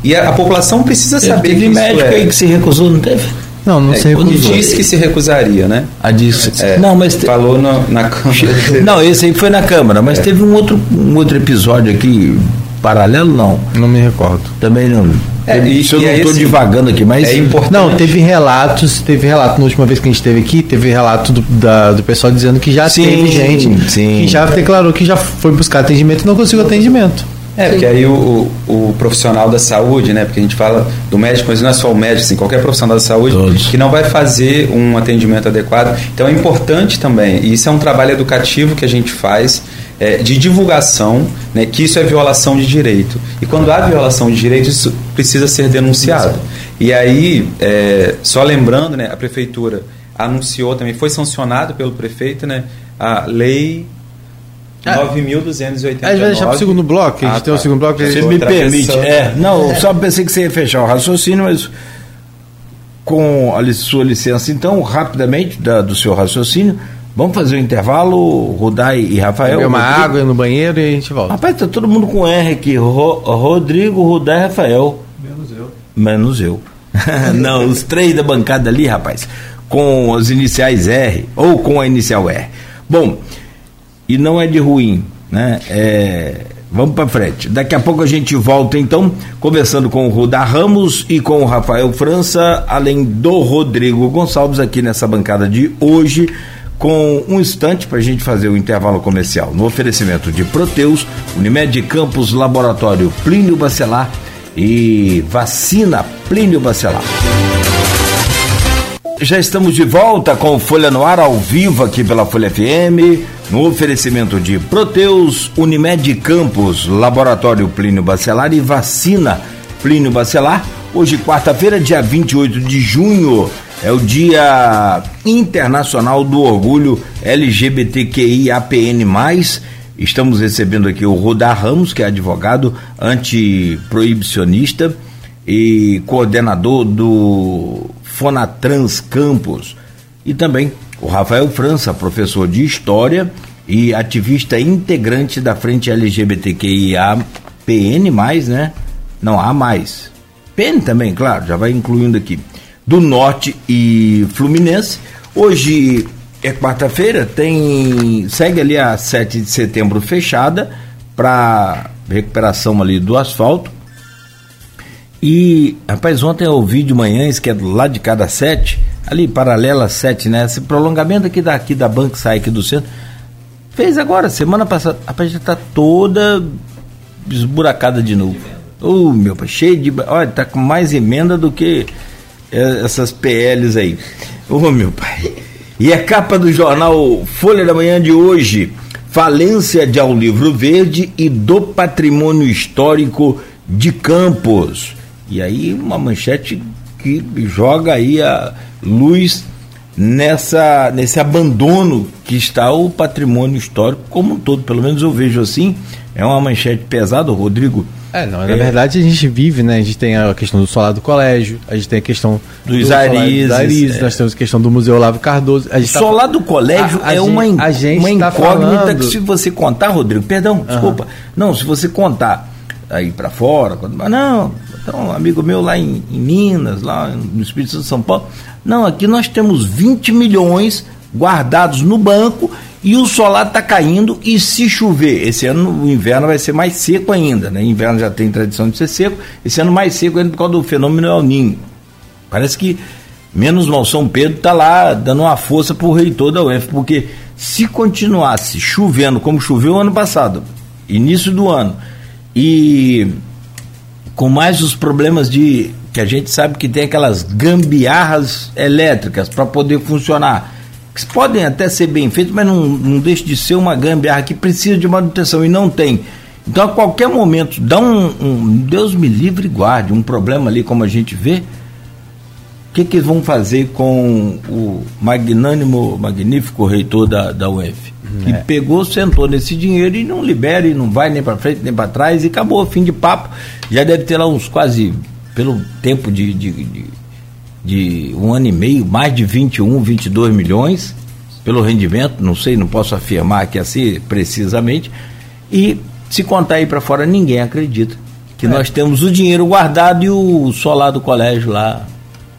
E a, a população precisa saber teve que isso médico é. aí que se recusou, não teve? Não, não É, sei quando recusou. disse que se recusaria, né? A disse. É, não, mas. te- Falou no- na Câmara. Não, esse aí foi na Câmara, É. mas teve um outro, um outro episódio aqui, paralelo, não. Não me recordo. Também não. É, e- Se eu e não estou divagando aqui, mas. É importante. Não, teve relatos, teve relato na última vez que a gente esteve aqui, teve relato do, da- do pessoal dizendo que já Sim, teve gente sim. que já declarou que já foi buscar atendimento e não conseguiu atendimento. É, porque aí o, o, o profissional da saúde, né? Porque a gente fala do médico, mas não é só o médico, assim, qualquer profissional da saúde Todos. que não vai fazer um atendimento adequado. Então é importante também, e isso é um trabalho educativo que a gente faz, é, de divulgação, né, que isso é violação de direito. E quando há violação de direito, isso precisa ser denunciado. E aí, é, só lembrando, né, a prefeitura anunciou também, foi sancionado pelo prefeito, né, a lei Ah. 9.289. A gente vai deixar pro segundo bloco, a gente Ah, tem o tá. segundo bloco. Se Tô me permite. É, não, eu só pensei que você ia fechar o raciocínio, mas com a sua licença, então, rapidamente, da- do seu raciocínio, vamos fazer o intervalo, Rudai e Rafael. Beber uma Rodrigo. água no banheiro e a gente volta. Rapaz, tá todo mundo com R aqui. Ro- Rodrigo, Rudai e Rafael. Menos eu. Menos eu. Não, os três da bancada ali, rapaz, com as iniciais R, ou com a inicial R. Bom, e não é de ruim, né? É, vamos para frente. Daqui a pouco a gente volta então, conversando com o Rudá Ramos e com o Rafael França, além do Rodrigo Gonçalves aqui nessa bancada de hoje, com um instante para a gente fazer o intervalo comercial. No oferecimento de Proteus, Unimed Campos, Laboratório Plínio Bacelar e Vacina Plínio Bacelar. Já estamos de volta com Folha no Ar ao vivo aqui pela Folha FM, no oferecimento de Proteus, Unimed Campos, Laboratório Plínio Bacelar e Vacina Plínio Bacelar. Hoje, quarta-feira, dia 28 de junho, é o Dia Internacional do Orgulho LGBTQIAPN+. Estamos recebendo aqui o Rodar Ramos, que é advogado antiproibicionista e coordenador do Fonatrans Campos. E também o Rafael França, professor de História e ativista integrante da Frente LGBTQIAPN+, né? Não, A+. PN também, claro, já vai incluindo aqui. Do Norte e Fluminense. Hoje é quarta-feira, tem segue ali a 7 de setembro fechada para recuperação ali do asfalto. E, rapaz, ontem eu ouvi de manhã, isso que é do lado de cada sete, ali paralela sete, né? Esse prolongamento aqui daqui da banca sai aqui do centro. Fez agora, semana passada. Rapaz, já tá toda esburacada de novo. Ô, meu pai, cheio de. Olha, tá com mais emenda do que eh, essas PLs aí. Ô, meu pai. E a capa do jornal Folha da Manhã de hoje: falência de Ao Livro Verde e do patrimônio histórico de Campos. E aí uma manchete que joga aí a luz nessa nesse abandono que está o patrimônio histórico como um todo, pelo menos eu vejo assim. É uma manchete pesada, Rodrigo. É, não, na é. verdade a gente vive, né? A gente tem a questão do solar do colégio, a gente tem a questão dos do Arizes, é. nós temos a questão do Museu Olavo Cardoso. o tá solar do colégio a, a é gente, uma, a gente uma tá incógnita falando... que se você contar, Rodrigo, perdão, uhum. desculpa. Não, se você contar aí para fora, mas não, então, um amigo meu lá em, em Minas, lá no Espírito Santo de São Paulo, não, aqui nós temos 20 milhões guardados no banco e o solar está caindo e se chover, esse ano o inverno vai ser mais seco ainda, né? Inverno já tem tradição de ser seco, esse ano mais seco ainda por causa do fenômeno El Ninho. Parece que menos mal São Pedro está lá dando uma força para o reitor da UF, porque se continuasse chovendo como choveu ano passado, início do ano, e com mais os problemas de que a gente sabe que tem aquelas gambiarras elétricas para poder funcionar que podem até ser bem feitos, mas não, não deixa de ser uma gambiarra que precisa de manutenção e não tem. Então, a qualquer momento, dá um, um Deus me livre e guarde, um problema ali, como a gente vê, que, que vão fazer com o magnânimo, magnífico reitor da, da UF? Que é. pegou, sentou nesse dinheiro e não libera, e não vai nem para frente nem para trás, e acabou, fim de papo. Já deve ter lá uns quase, pelo tempo de, de, de de um ano e meio, mais de 21, 22 milhões pelo rendimento, não sei, não posso afirmar que assim precisamente. E se contar aí para fora, ninguém acredita que é. nós temos o dinheiro guardado e o solar do colégio lá.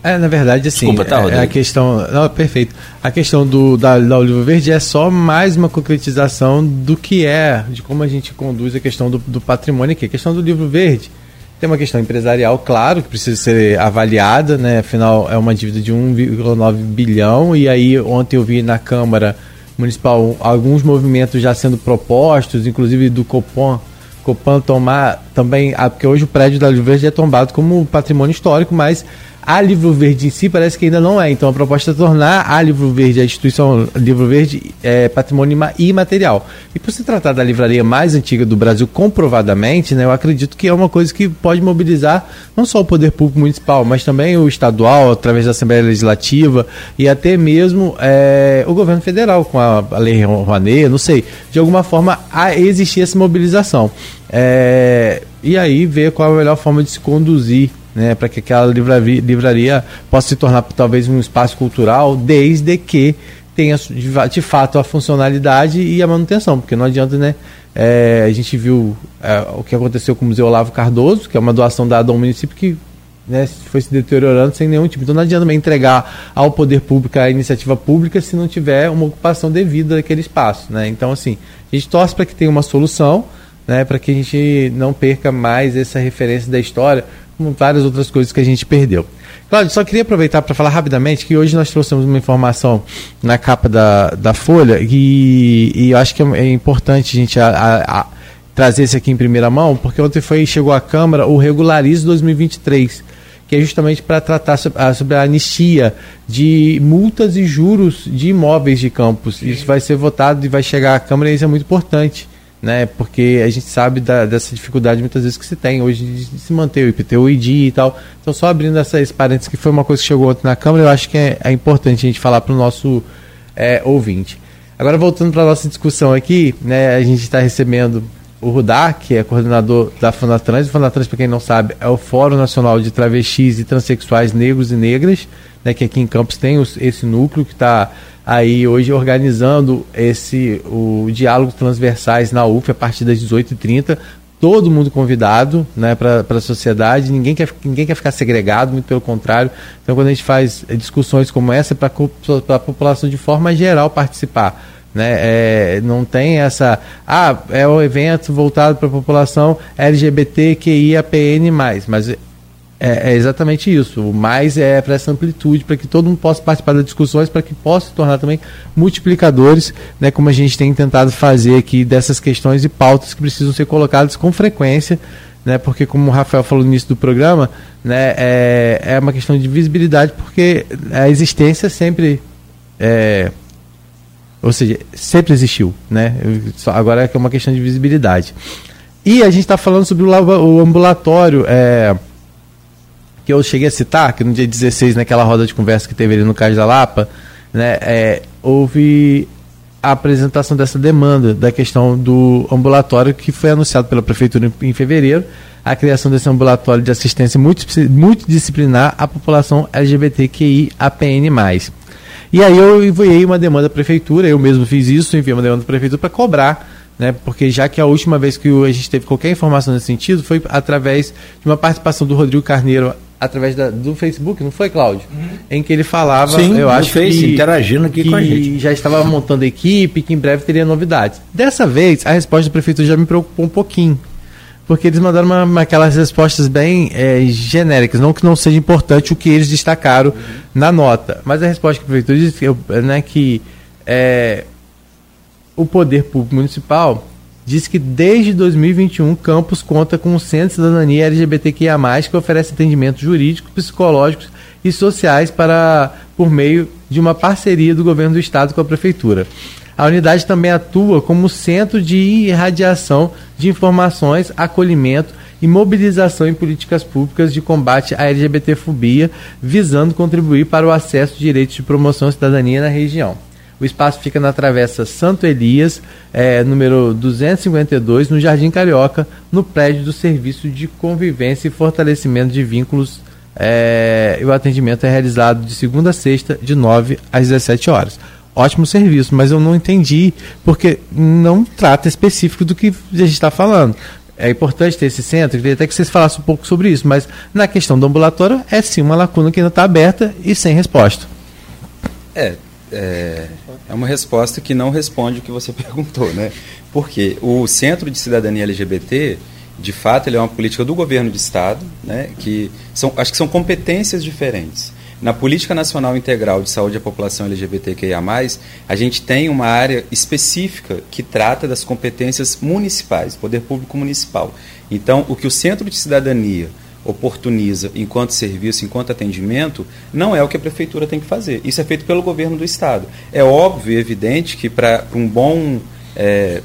É, na verdade, assim, Desculpa, tá, é, a questão. Não, perfeito. A questão do, da, da Olivo Verde é só mais uma concretização do que é, de como a gente conduz a questão do, do patrimônio aqui. A questão do livro verde tem uma questão empresarial, claro, que precisa ser avaliada, né? Afinal, é uma dívida de 1,9 bilhão. E aí, ontem eu vi na Câmara Municipal alguns movimentos já sendo propostos, inclusive do Copan, Copan tomar também. Ah, porque hoje o prédio da Verde é tombado como patrimônio histórico, mas a Livro Verde em si parece que ainda não é. Então a proposta é tornar a Livro Verde, a instituição Livro Verde, é, patrimônio imaterial. E por se tratar da livraria mais antiga do Brasil, comprovadamente, né, eu acredito que é uma coisa que pode mobilizar não só o poder público municipal, mas também o estadual, através da Assembleia Legislativa e até mesmo é, o governo federal, com a, a Lei Rouanet, não sei. De alguma forma, a existir essa mobilização. É, e aí ver qual é a melhor forma de se conduzir né, para que aquela livraria, livraria possa se tornar talvez um espaço cultural, desde que tenha de fato a funcionalidade e a manutenção, porque não adianta, né? É, a gente viu é, o que aconteceu com o Museu Olavo Cardoso, que é uma doação dada ao município que né, foi se deteriorando sem nenhum tipo. Então não adianta entregar ao poder público a iniciativa pública se não tiver uma ocupação devida daquele espaço. Né? Então, assim, a gente torce para que tenha uma solução, né, para que a gente não perca mais essa referência da história, como várias outras coisas que a gente perdeu. Cláudio, só queria aproveitar para falar rapidamente que hoje nós trouxemos uma informação na capa da, da Folha e, e eu acho que é, é importante a gente a, a, a, trazer isso aqui em primeira mão, porque ontem foi, chegou à Câmara o Regularize 2023, que é justamente para tratar sobre a, sobre a anistia de multas e juros de imóveis de campos. Isso vai ser votado e vai chegar à Câmara e isso é muito importante né? Porque a gente sabe da, dessa dificuldade muitas vezes que se tem hoje de, se manter o IPTU, ID e tal. Então, só abrindo essas parênteses, que foi uma coisa que chegou ontem na Câmara, eu acho que é, é importante a gente falar para o nosso é, ouvinte. Agora, voltando para a nossa discussão aqui, né? A gente está recebendo o Rudá, que é coordenador da Fanatrans. O Fanatrans, para quem não sabe, é o Fórum Nacional de Travestis e Transsexuais Negros e Negras, né, que aqui em Campos tem os, esse núcleo que está aí hoje organizando esse o diálogo transversais na UF a partir das 18h30 todo mundo convidado né, para a sociedade, ninguém quer, ninguém quer ficar segregado, muito pelo contrário. Então, quando a gente faz discussões como essa, é para a população de forma geral participar. Né? É, não tem essa. Ah, é um evento voltado para a população LGBTQIAPN, mas é, é, exatamente isso. O mais é para essa amplitude, para que todo mundo possa participar das discussões, para que possa se tornar também multiplicadores, né, como a gente tem tentado fazer aqui dessas questões e pautas que precisam ser colocadas com frequência, né, porque como o Rafael falou no início do programa, né, é, é uma questão de visibilidade, porque a existência sempre é, ou seja, sempre existiu, né? Agora é uma questão de visibilidade. E a gente está falando sobre o, o ambulatório. É, que eu cheguei a citar, que no dia 16, naquela roda de conversa que teve ali no Cais da Lapa, né, é, houve a apresentação dessa demanda da questão do ambulatório que foi anunciado pela Prefeitura em, em fevereiro, a criação desse ambulatório de assistência multidisciplinar à população LGBTQI APN+. E aí eu enviei uma demanda à Prefeitura, eu mesmo fiz isso, enviei uma demanda à Prefeitura para cobrar né? Porque já que a última vez que a gente teve qualquer informação nesse sentido foi através de uma participação do Rodrigo Carneiro através da, do Facebook, não foi, Cláudio? Uhum. Em que ele falava, Sim, eu acho Face, que interagindo aqui que com a gente. já estava montando a equipe, que em breve teria novidades. Dessa vez, a resposta do prefeito já me preocupou um pouquinho. Porque eles mandaram uma, uma, aquelas respostas bem é, genéricas, não que não seja importante o que eles destacaram uhum. na nota. Mas a resposta que a prefeitura disse né, que é, o poder público municipal diz que desde 2021 Campos conta com um centro de cidadania LGBTQIA+, que oferece atendimento jurídico, psicológicos e sociais para por meio de uma parceria do governo do estado com a prefeitura. A unidade também atua como centro de irradiação de informações, acolhimento e mobilização em políticas públicas de combate à LGBTfobia, visando contribuir para o acesso de direitos de promoção à cidadania na região. O espaço fica na Travessa Santo Elias, é, número 252, no Jardim Carioca, no prédio do Serviço de Convivência e Fortalecimento de Vínculos. É, e o atendimento é realizado de segunda a sexta, de 9 às 17 horas. Ótimo serviço, mas eu não entendi, porque não trata específico do que a gente está falando. É importante ter esse centro, queria até que vocês falassem um pouco sobre isso, mas na questão do ambulatório é sim uma lacuna que ainda está aberta e sem resposta. É, é, é uma resposta que não responde o que você perguntou, né? Porque o Centro de Cidadania LGBT, de fato, ele é uma política do governo de Estado, né? Que são, acho que são competências diferentes. Na Política Nacional Integral de Saúde à População LGBTQIA+, a gente tem uma área específica que trata das competências municipais, poder público municipal. Então, o que o Centro de Cidadania oportuniza enquanto serviço, enquanto atendimento, não é o que a prefeitura tem que fazer. Isso é feito pelo governo do estado. É óbvio e evidente que para um bom é,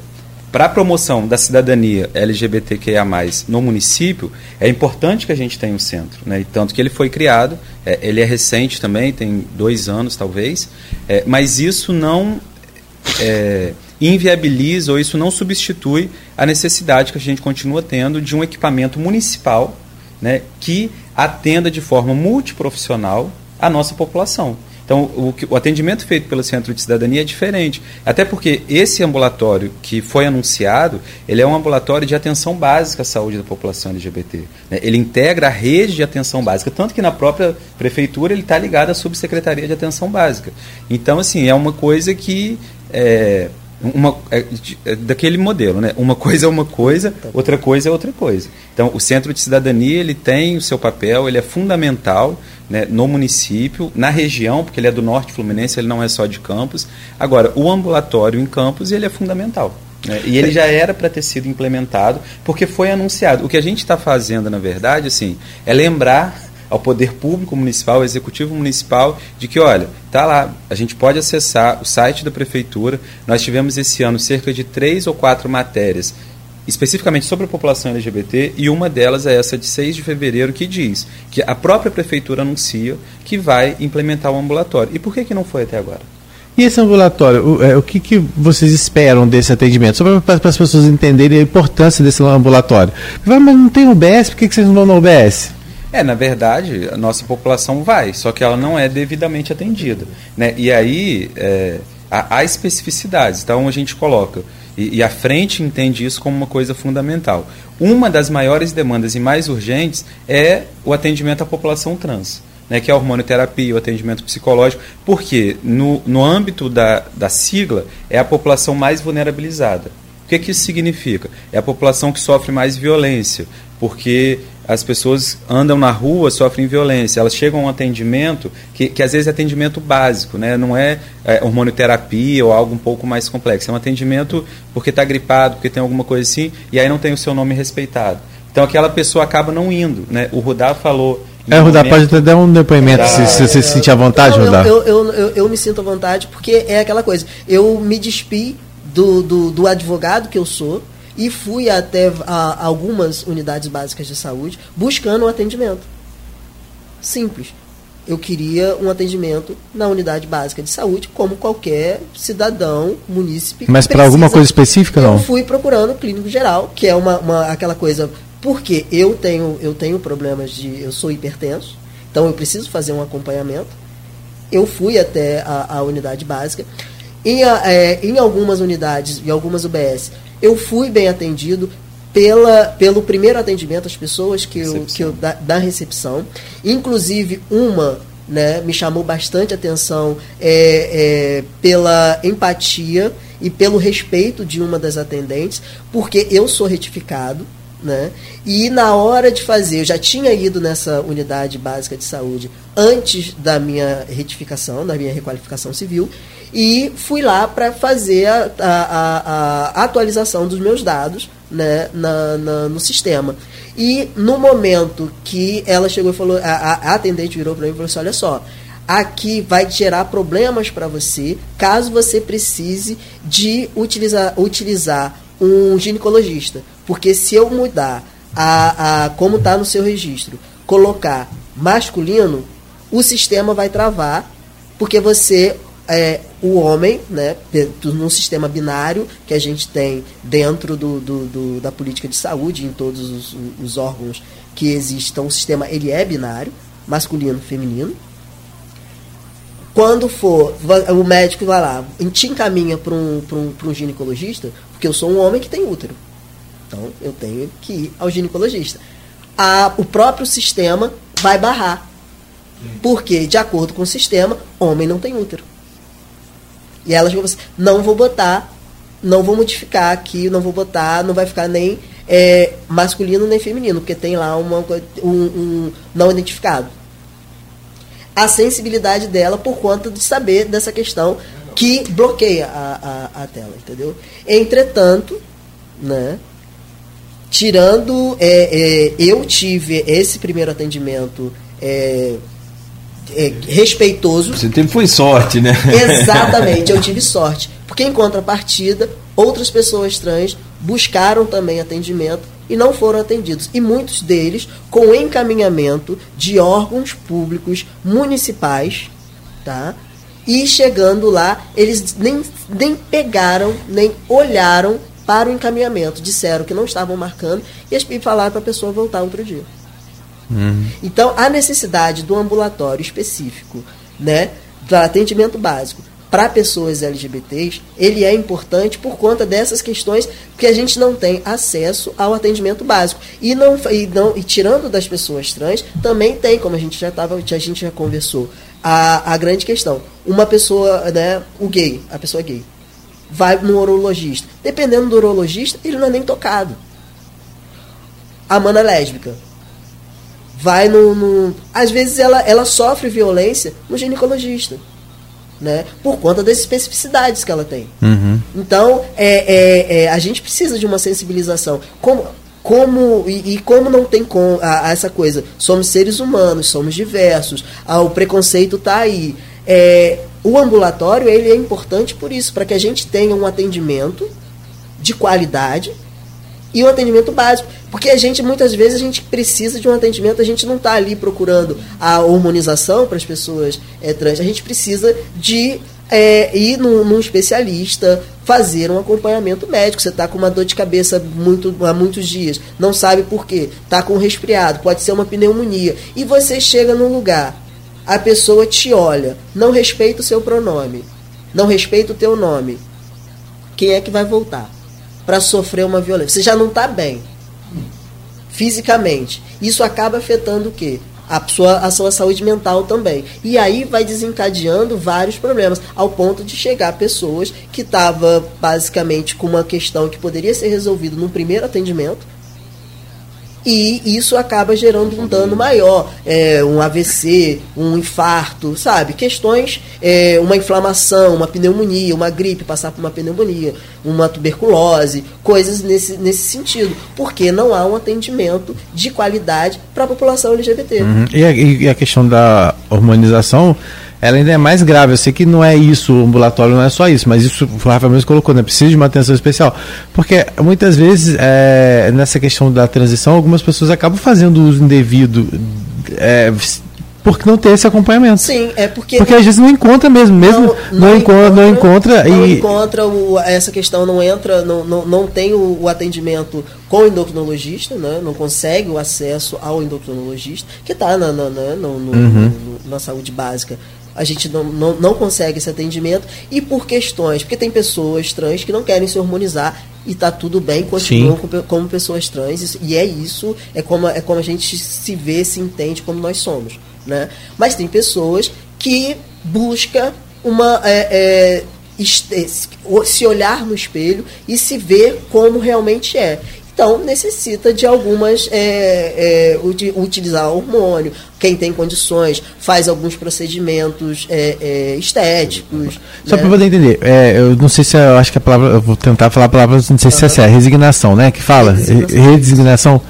para a promoção da cidadania LGBTQIA+, no município, é importante que a gente tenha um centro. Né? E tanto que ele foi criado, é, ele é recente também, tem dois anos talvez, é, mas isso não é, inviabiliza ou isso não substitui a necessidade que a gente continua tendo de um equipamento municipal né, que atenda de forma multiprofissional a nossa população. Então, o, o, atendimento feito pelo Centro de Cidadania é diferente. Até porque esse ambulatório que foi anunciado, ele é um ambulatório de atenção básica à saúde da população LGBT. Né? Ele integra a rede de atenção básica, tanto que na própria prefeitura ele está ligado à subsecretaria de atenção básica. Então, assim, é uma coisa que é, uma, é, é, daquele modelo, né? Uma coisa é uma coisa, outra coisa é outra coisa. Então, o Centro de Cidadania ele tem o seu papel, ele é fundamental né, no município, na região, porque ele é do Norte Fluminense, ele não é só de Campos. Agora, o ambulatório em Campos ele é fundamental. Né? E ele já era para ter sido implementado, porque foi anunciado. O que a gente está fazendo, na verdade, assim, é lembrar ao poder público municipal, ao executivo municipal, de que, olha, tá lá, a gente pode acessar o site da prefeitura. Nós tivemos esse ano cerca de três ou quatro matérias especificamente sobre a população LGBT, e uma delas é essa de 6 de fevereiro, que diz que a própria prefeitura anuncia que vai implementar o ambulatório. E por que, que não foi até agora? E esse ambulatório, o, é, o que, que vocês esperam desse atendimento? Só para as pessoas entenderem a importância desse ambulatório. Mas não tem UBS, por que, que vocês não vão no UBS? É, na verdade, a nossa população vai, só que ela não é devidamente atendida. Né? E aí é, há, há, especificidades. Então a gente coloca, e, e a frente entende isso como uma coisa fundamental. Uma das maiores demandas e mais urgentes é o atendimento à população trans. Né, que é a hormonioterapia, o atendimento psicológico, porque no, no âmbito da, da sigla é a população mais vulnerabilizada. O que, que isso significa? É a população que sofre mais violência, porque as pessoas andam na rua, sofrem violência, elas chegam a um atendimento que, que às vezes é atendimento básico, né? não é, é hormonioterapia ou algo um pouco mais complexo, é um atendimento porque está gripado, porque tem alguma coisa assim, e aí não tem o seu nome respeitado. Então aquela pessoa acaba não indo. Né? O Rudá falou. É, Rudá, pode até dar um depoimento se, se você se sentir à vontade, Rudá. Eu, eu, eu, eu, me sinto à vontade porque é aquela coisa. Eu me despi do, do, do advogado que eu sou e fui até a, algumas unidades básicas de saúde buscando um atendimento. Simples. Eu queria um atendimento na unidade básica de saúde, como qualquer cidadão, munícipe. Mas para alguma coisa específica, não? Eu fui procurando clínico geral, que é uma, uma aquela coisa. Porque eu tenho, eu tenho problemas de. Eu sou hipertenso, então eu preciso fazer um acompanhamento. Eu fui até a, a unidade básica. Em, é, em algumas unidades, em algumas UBS, eu fui bem atendido, pela, pelo primeiro atendimento às pessoas que eu, que eu da, da recepção. Inclusive, uma né, me chamou bastante atenção é, é, pela empatia e pelo respeito de uma das atendentes, porque eu sou retificado. Né? E na hora de fazer, eu já tinha ido nessa unidade básica de saúde antes da minha retificação, da minha requalificação civil, e fui lá para fazer a, a, a, atualização dos meus dados né, na, na, no sistema. E no momento que ela chegou e falou, a, a atendente virou para mim e falou assim: olha só, aqui vai gerar problemas para você caso você precise de utilizar, utilizar um ginecologista. Porque se eu mudar a, a como está no seu registro, colocar masculino, o sistema vai travar, porque você é, o homem, né, num sistema binário que a gente tem dentro do, do, do da política de saúde, em todos os, os, órgãos que existem, então o sistema ele é binário, masculino feminino. Quando for, o médico vai lá, te encaminha para um, um, um ginecologista, porque eu sou um homem que tem útero. Então eu tenho que ir ao ginecologista. A, o próprio sistema vai barrar. Porque, de acordo com o sistema, homem não tem útero. E ela chegou assim, não vou botar, não vou modificar aqui, não vou botar, não vai ficar nem é, masculino nem feminino, porque tem lá uma, um, um não identificado. A sensibilidade dela por conta de saber dessa questão que bloqueia a, a, a tela, entendeu? Entretanto, né, tirando, é, é, eu tive esse primeiro atendimento é, é, respeitoso. Você teve foi sorte, né? Exatamente, eu tive sorte. Porque em contrapartida, outras pessoas trans buscaram também atendimento e não foram atendidos. E muitos deles com encaminhamento de órgãos públicos municipais, tá? E chegando lá, eles nem, nem pegaram, nem olharam para o encaminhamento. Disseram que não estavam marcando e falaram para a pessoa voltar outro dia. Uhum. Então, a necessidade do ambulatório específico, né, do atendimento básico para pessoas LGBTs, ele é importante por conta dessas questões que a gente não tem acesso ao atendimento básico. E não e não e tirando das pessoas trans, também tem, como a gente já tava, a gente já conversou, a, a grande questão. Uma pessoa, né, o gay, a pessoa gay, vai no urologista. Dependendo do urologista, ele não é nem tocado. A mana lésbica, vai no, no, às vezes ela, ela sofre violência no ginecologista né? Por conta das especificidades que ela tem. Uhum. então é, é, é, a gente precisa de uma sensibilização. Como como e, e como não tem com a, a essa coisa? Somos seres humanos somos diversos. A, o preconceito está aí. É, o ambulatório ele é importante por isso para que a gente tenha um atendimento de qualidade e o atendimento básico. Porque a gente, muitas vezes, a gente precisa de um atendimento, a gente não está ali procurando a hormonização para as pessoas é, trans, a gente precisa de é, ir num, num, especialista, fazer um acompanhamento médico. Você está com uma dor de cabeça muito, há muitos dias, não sabe por quê, está com um resfriado, pode ser uma pneumonia, e você chega num lugar, a pessoa te olha, não respeita o seu pronome, não respeita o teu nome. Quem é que vai voltar? para sofrer uma violência. Você já não está bem fisicamente. Isso acaba afetando o quê? A sua, a sua saúde mental também. E aí vai desencadeando vários problemas, ao ponto de chegar pessoas que estavam basicamente com uma questão que poderia ser resolvida no primeiro atendimento, e isso acaba gerando um dano maior, é, um AVC, um infarto, sabe? Questões, é, uma inflamação, uma pneumonia, uma gripe, passar por uma pneumonia, uma tuberculose, coisas nesse, nesse sentido, porque não há um atendimento de qualidade para a população LGBT. Uhum. E, a, e a questão da hormonização ela ainda é mais grave. Eu sei que não é isso, o ambulatório não é só isso, mas isso o Rafa mesmo colocou, né? Precisa de uma atenção especial. Porque muitas vezes, é, nessa questão da transição, algumas pessoas acabam fazendo uso indevido. É, porque não tem esse acompanhamento. Sim, é porque. Porque às vezes não encontra mesmo, mesmo não, não, não encontra, não encontra. Não e... encontra o, essa questão, não entra, não, não, não tem o, o atendimento com o endocrinologista, né? não consegue o acesso ao endocrinologista, que está na, na, na, no, no, uhum. no, na saúde básica a gente não, não, não consegue esse atendimento e por questões, porque tem pessoas trans que não querem se hormonizar e tá tudo bem, continuam como, como pessoas trans e é isso, é como, é como a gente se vê, se entende como nós somos. Né? Mas tem pessoas que buscam uma. É, é, se olhar no espelho e se ver como realmente é. Então, necessita de algumas. É, é, utilizar hormônio. Quem tem condições faz alguns procedimentos é, é estéticos. Só né? para poder entender, é, eu não sei se eu acho que a palavra. Eu vou tentar falar a palavra, não sei se é certo, resignação, né? Que fala. Redesignação. redesignação.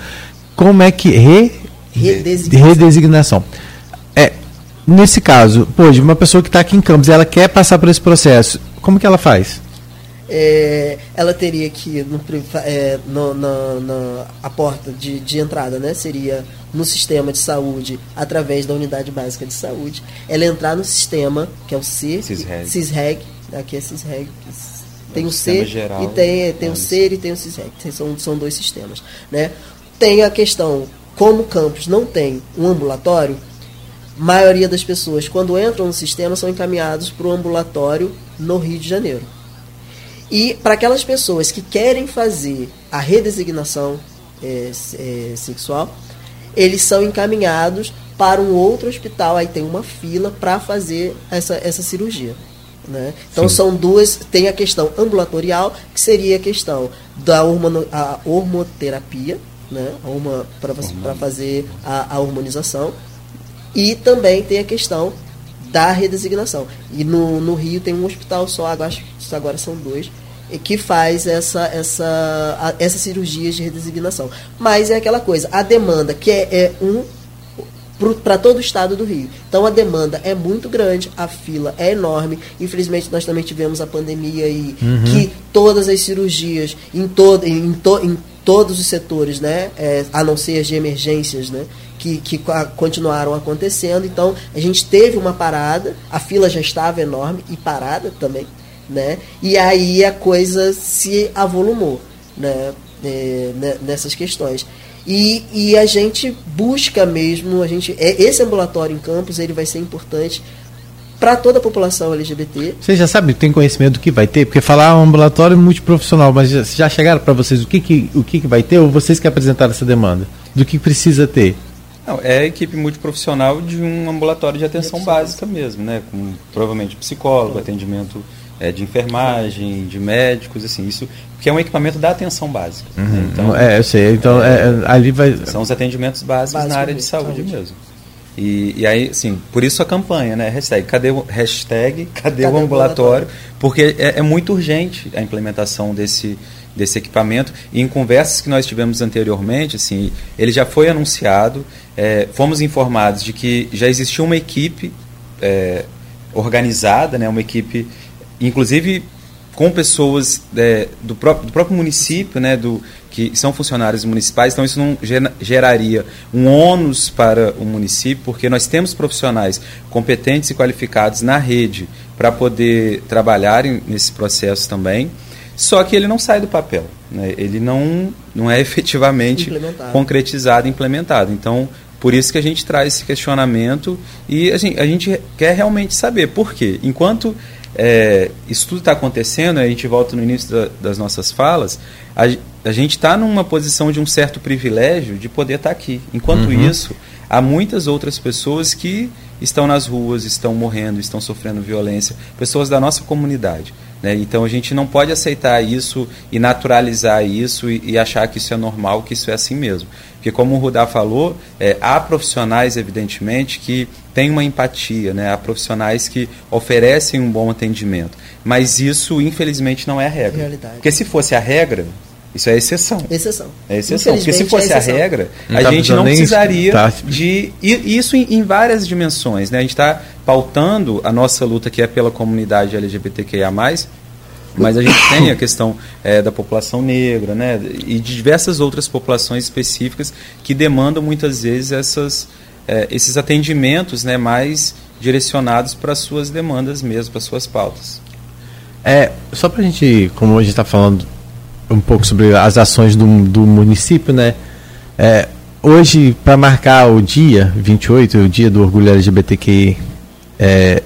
Como é que. Re, redesignação. redesignação. É, nesse caso, pô, de uma pessoa que está aqui em Campos ela quer passar por esse processo, como que ela faz? É, ela teria que no, é, no, na, na, a porta de, de entrada né, seria no sistema de saúde através da unidade básica de saúde. Ela entrar no sistema, que é o C, CISREG, CISREG aqui é CISREG, tem é o, o C geral, e tem, tem o C e tem o CISREG, são, são dois sistemas. Né? Tem a questão, como o campus não tem um ambulatório, maioria das pessoas, quando entram no sistema, são encaminhados para o ambulatório no Rio de Janeiro. E para aquelas pessoas que querem fazer a redesignação é, é, sexual, eles são encaminhados para um outro hospital, aí tem uma fila para fazer essa, essa cirurgia. Né? Então Sim. são duas, tem a questão ambulatorial, que seria a questão da hormono, a hormoterapia, né? para fazer a, a hormonização, e também tem a questão da redesignação. E no, no Rio tem um hospital só, agora, agora são dois, que faz essa, essa, essa cirurgia de redesignação. Mas é aquela coisa, a demanda que é, é um para todo o estado do Rio. Então a demanda é muito grande, a fila é enorme. Infelizmente nós também tivemos a pandemia e uhum. que todas as cirurgias em, todo, em, to, em todos os setores, né, é, a não ser as de emergências, né, que, que continuaram acontecendo. Então a gente teve uma parada, a fila já estava enorme e parada também né? E aí a coisa se avolumou, né? É, né, nessas questões. E, e a gente busca mesmo, a gente é, esse ambulatório em campus ele vai ser importante para toda a população LGBT. Você já sabe, tem conhecimento do que vai ter? Porque falar um ambulatório multiprofissional, mas já, já chegaram para vocês o que, que, o que, que vai ter ou vocês que apresentaram essa demanda? Do que precisa ter? Não, é a equipe multiprofissional de um ambulatório de atenção básica mesmo, né? Com provavelmente psicólogo, atendimento é, de enfermagem, de médicos, assim, isso que é um equipamento da atenção básica. Uhum. Né? Então, é, eu sei. Então, é, é, ali vai. São os atendimentos básicos Básico na área de saúde, saúde. mesmo. E, e, aí, assim, por isso a campanha, né? Hashtag, cadê o, hashtag, cadê, cadê o ambulatório? Porque é, é, muito urgente a implementação desse, desse equipamento. E em conversas que nós tivemos anteriormente, assim, ele já foi anunciado, é, fomos informados de que já existia uma equipe é, organizada, né? Uma equipe inclusive com pessoas é, do, próprio, do, próprio, município, né, do, que são funcionários municipais, então isso não geraria um ônus para o município, porque nós temos profissionais competentes e qualificados na rede para poder trabalharem nesse processo também, só que ele não sai do papel, né, ele não, não é efetivamente concretizado e implementado. Então, por isso que a gente traz esse questionamento e a gente, a gente quer realmente saber por quê. Enquanto é, isso tudo está acontecendo, a gente volta no início da, das nossas falas, a, a gente está numa posição de um certo privilégio de poder estar tá aqui. Enquanto uhum. isso, há muitas outras pessoas que estão nas ruas, estão morrendo, estão sofrendo violência, pessoas da nossa comunidade. Né? Então a gente não pode aceitar isso e naturalizar isso e, e, achar que isso é normal, que isso é assim mesmo. Porque como o Rudá falou, é, há profissionais, evidentemente, que têm uma empatia, né? há profissionais que oferecem um bom atendimento. Mas isso, infelizmente, não é a regra. Realidade. Porque se fosse a regra, isso é exceção. Exceção. É exceção. Porque se fosse é a regra, não a tá gente não precisaria tá. de. Isso em, em, várias dimensões. Né? A gente está pautando a nossa luta, que é pela comunidade LGBTQIA, mas a gente tem a questão é, da população negra né? e de diversas outras populações específicas que demandam muitas vezes essas é, esses atendimentos né, mais direcionados para suas demandas mesmo, para suas pautas. É, só para a gente, como a gente está falando um pouco sobre as ações do, do município, né? É, hoje, para marcar o dia 28, o dia do orgulho LGBTQI, é,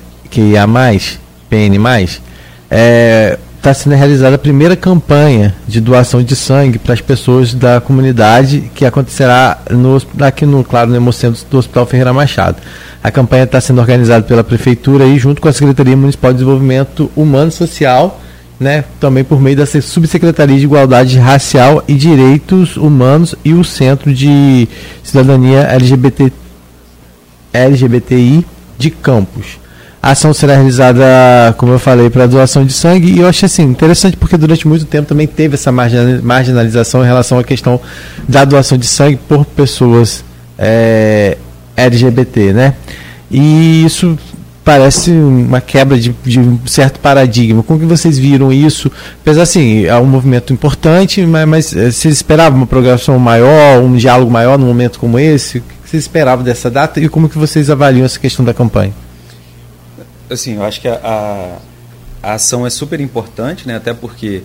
PN+, é, está sendo realizada a primeira campanha de doação de sangue para as pessoas da comunidade que acontecerá no, aqui no, claro, no Hemocentro do Hospital Ferreira Machado. A campanha está sendo organizada pela Prefeitura e junto com a Secretaria Municipal de Desenvolvimento Humano e Social, né, também por meio da Subsecretaria de Igualdade Racial e Direitos Humanos e o Centro de Cidadania LGBT, LGBTI de Campos. A ação será realizada, como eu falei, para doação de sangue e eu acho assim interessante porque durante muito tempo também teve essa marginalização em relação à questão da doação de sangue por pessoas é, LGBT, né? E isso parece uma quebra de, de, um certo paradigma. Como que vocês viram isso? Apesar assim, é um movimento importante, mas, mas eh, vocês esperavam uma programação maior, um diálogo maior num momento como esse? O que vocês esperavam dessa data e como que vocês avaliam essa questão da campanha? Assim, eu acho que a, a, a ação é super importante, né? Até porque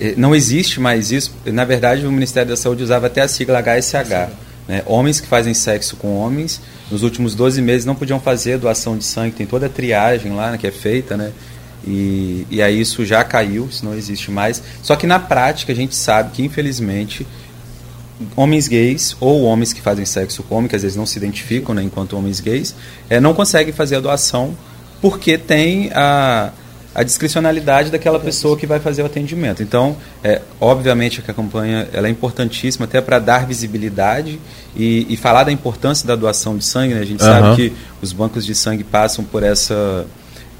eh, não existe mais isso. Na verdade, o Ministério da Saúde usava até a sigla HSH. Né? Homens que fazem sexo com homens, nos últimos 12 meses não podiam fazer doação de sangue, tem toda a triagem lá né, que é feita, né? E, e aí isso já caiu, isso não existe mais. Só que na prática a gente sabe que, infelizmente, homens gays ou homens que fazem sexo com homens, que às vezes não se identificam né, enquanto homens gays, é, não conseguem fazer a doação porque tem a, a discricionalidade daquela pessoa que vai fazer o atendimento. Então, é, obviamente que a campanha ela é importantíssima até para dar visibilidade e, e, falar da importância da doação de sangue. Né? A gente uhum. sabe que os bancos de sangue passam por essa,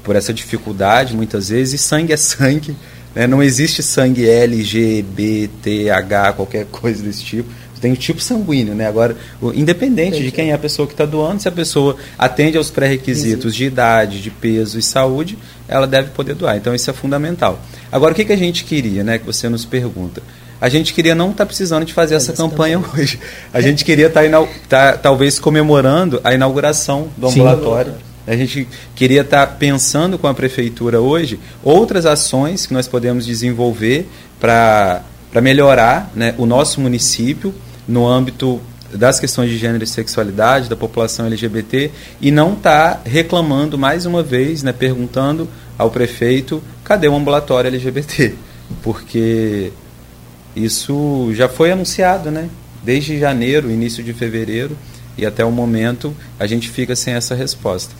por essa dificuldade muitas vezes, e sangue é sangue. Né? Não existe sangue L, G, B, T, H, qualquer coisa desse tipo tem o tipo sanguíneo, né? Agora, independente de quem é a pessoa que está doando, se a pessoa atende aos pré-requisitos de idade, de peso e saúde, ela deve poder doar. Então, isso é fundamental. Agora, o que, que a gente queria, né? Que você nos pergunta. A gente queria não estar tá precisando de fazer essa campanha também. hoje. A gente queria estar tá, tá, talvez comemorando a inauguração do ambulatório. Sim. A gente queria estar tá pensando com a prefeitura hoje outras ações que nós podemos desenvolver para melhorar né, o nosso município no âmbito das questões de gênero e sexualidade da população LGBT e não está reclamando mais uma vez, né, perguntando ao prefeito cadê o ambulatório LGBT, porque isso já foi anunciado, né? Desde janeiro, início de fevereiro e até o momento a gente fica sem essa resposta.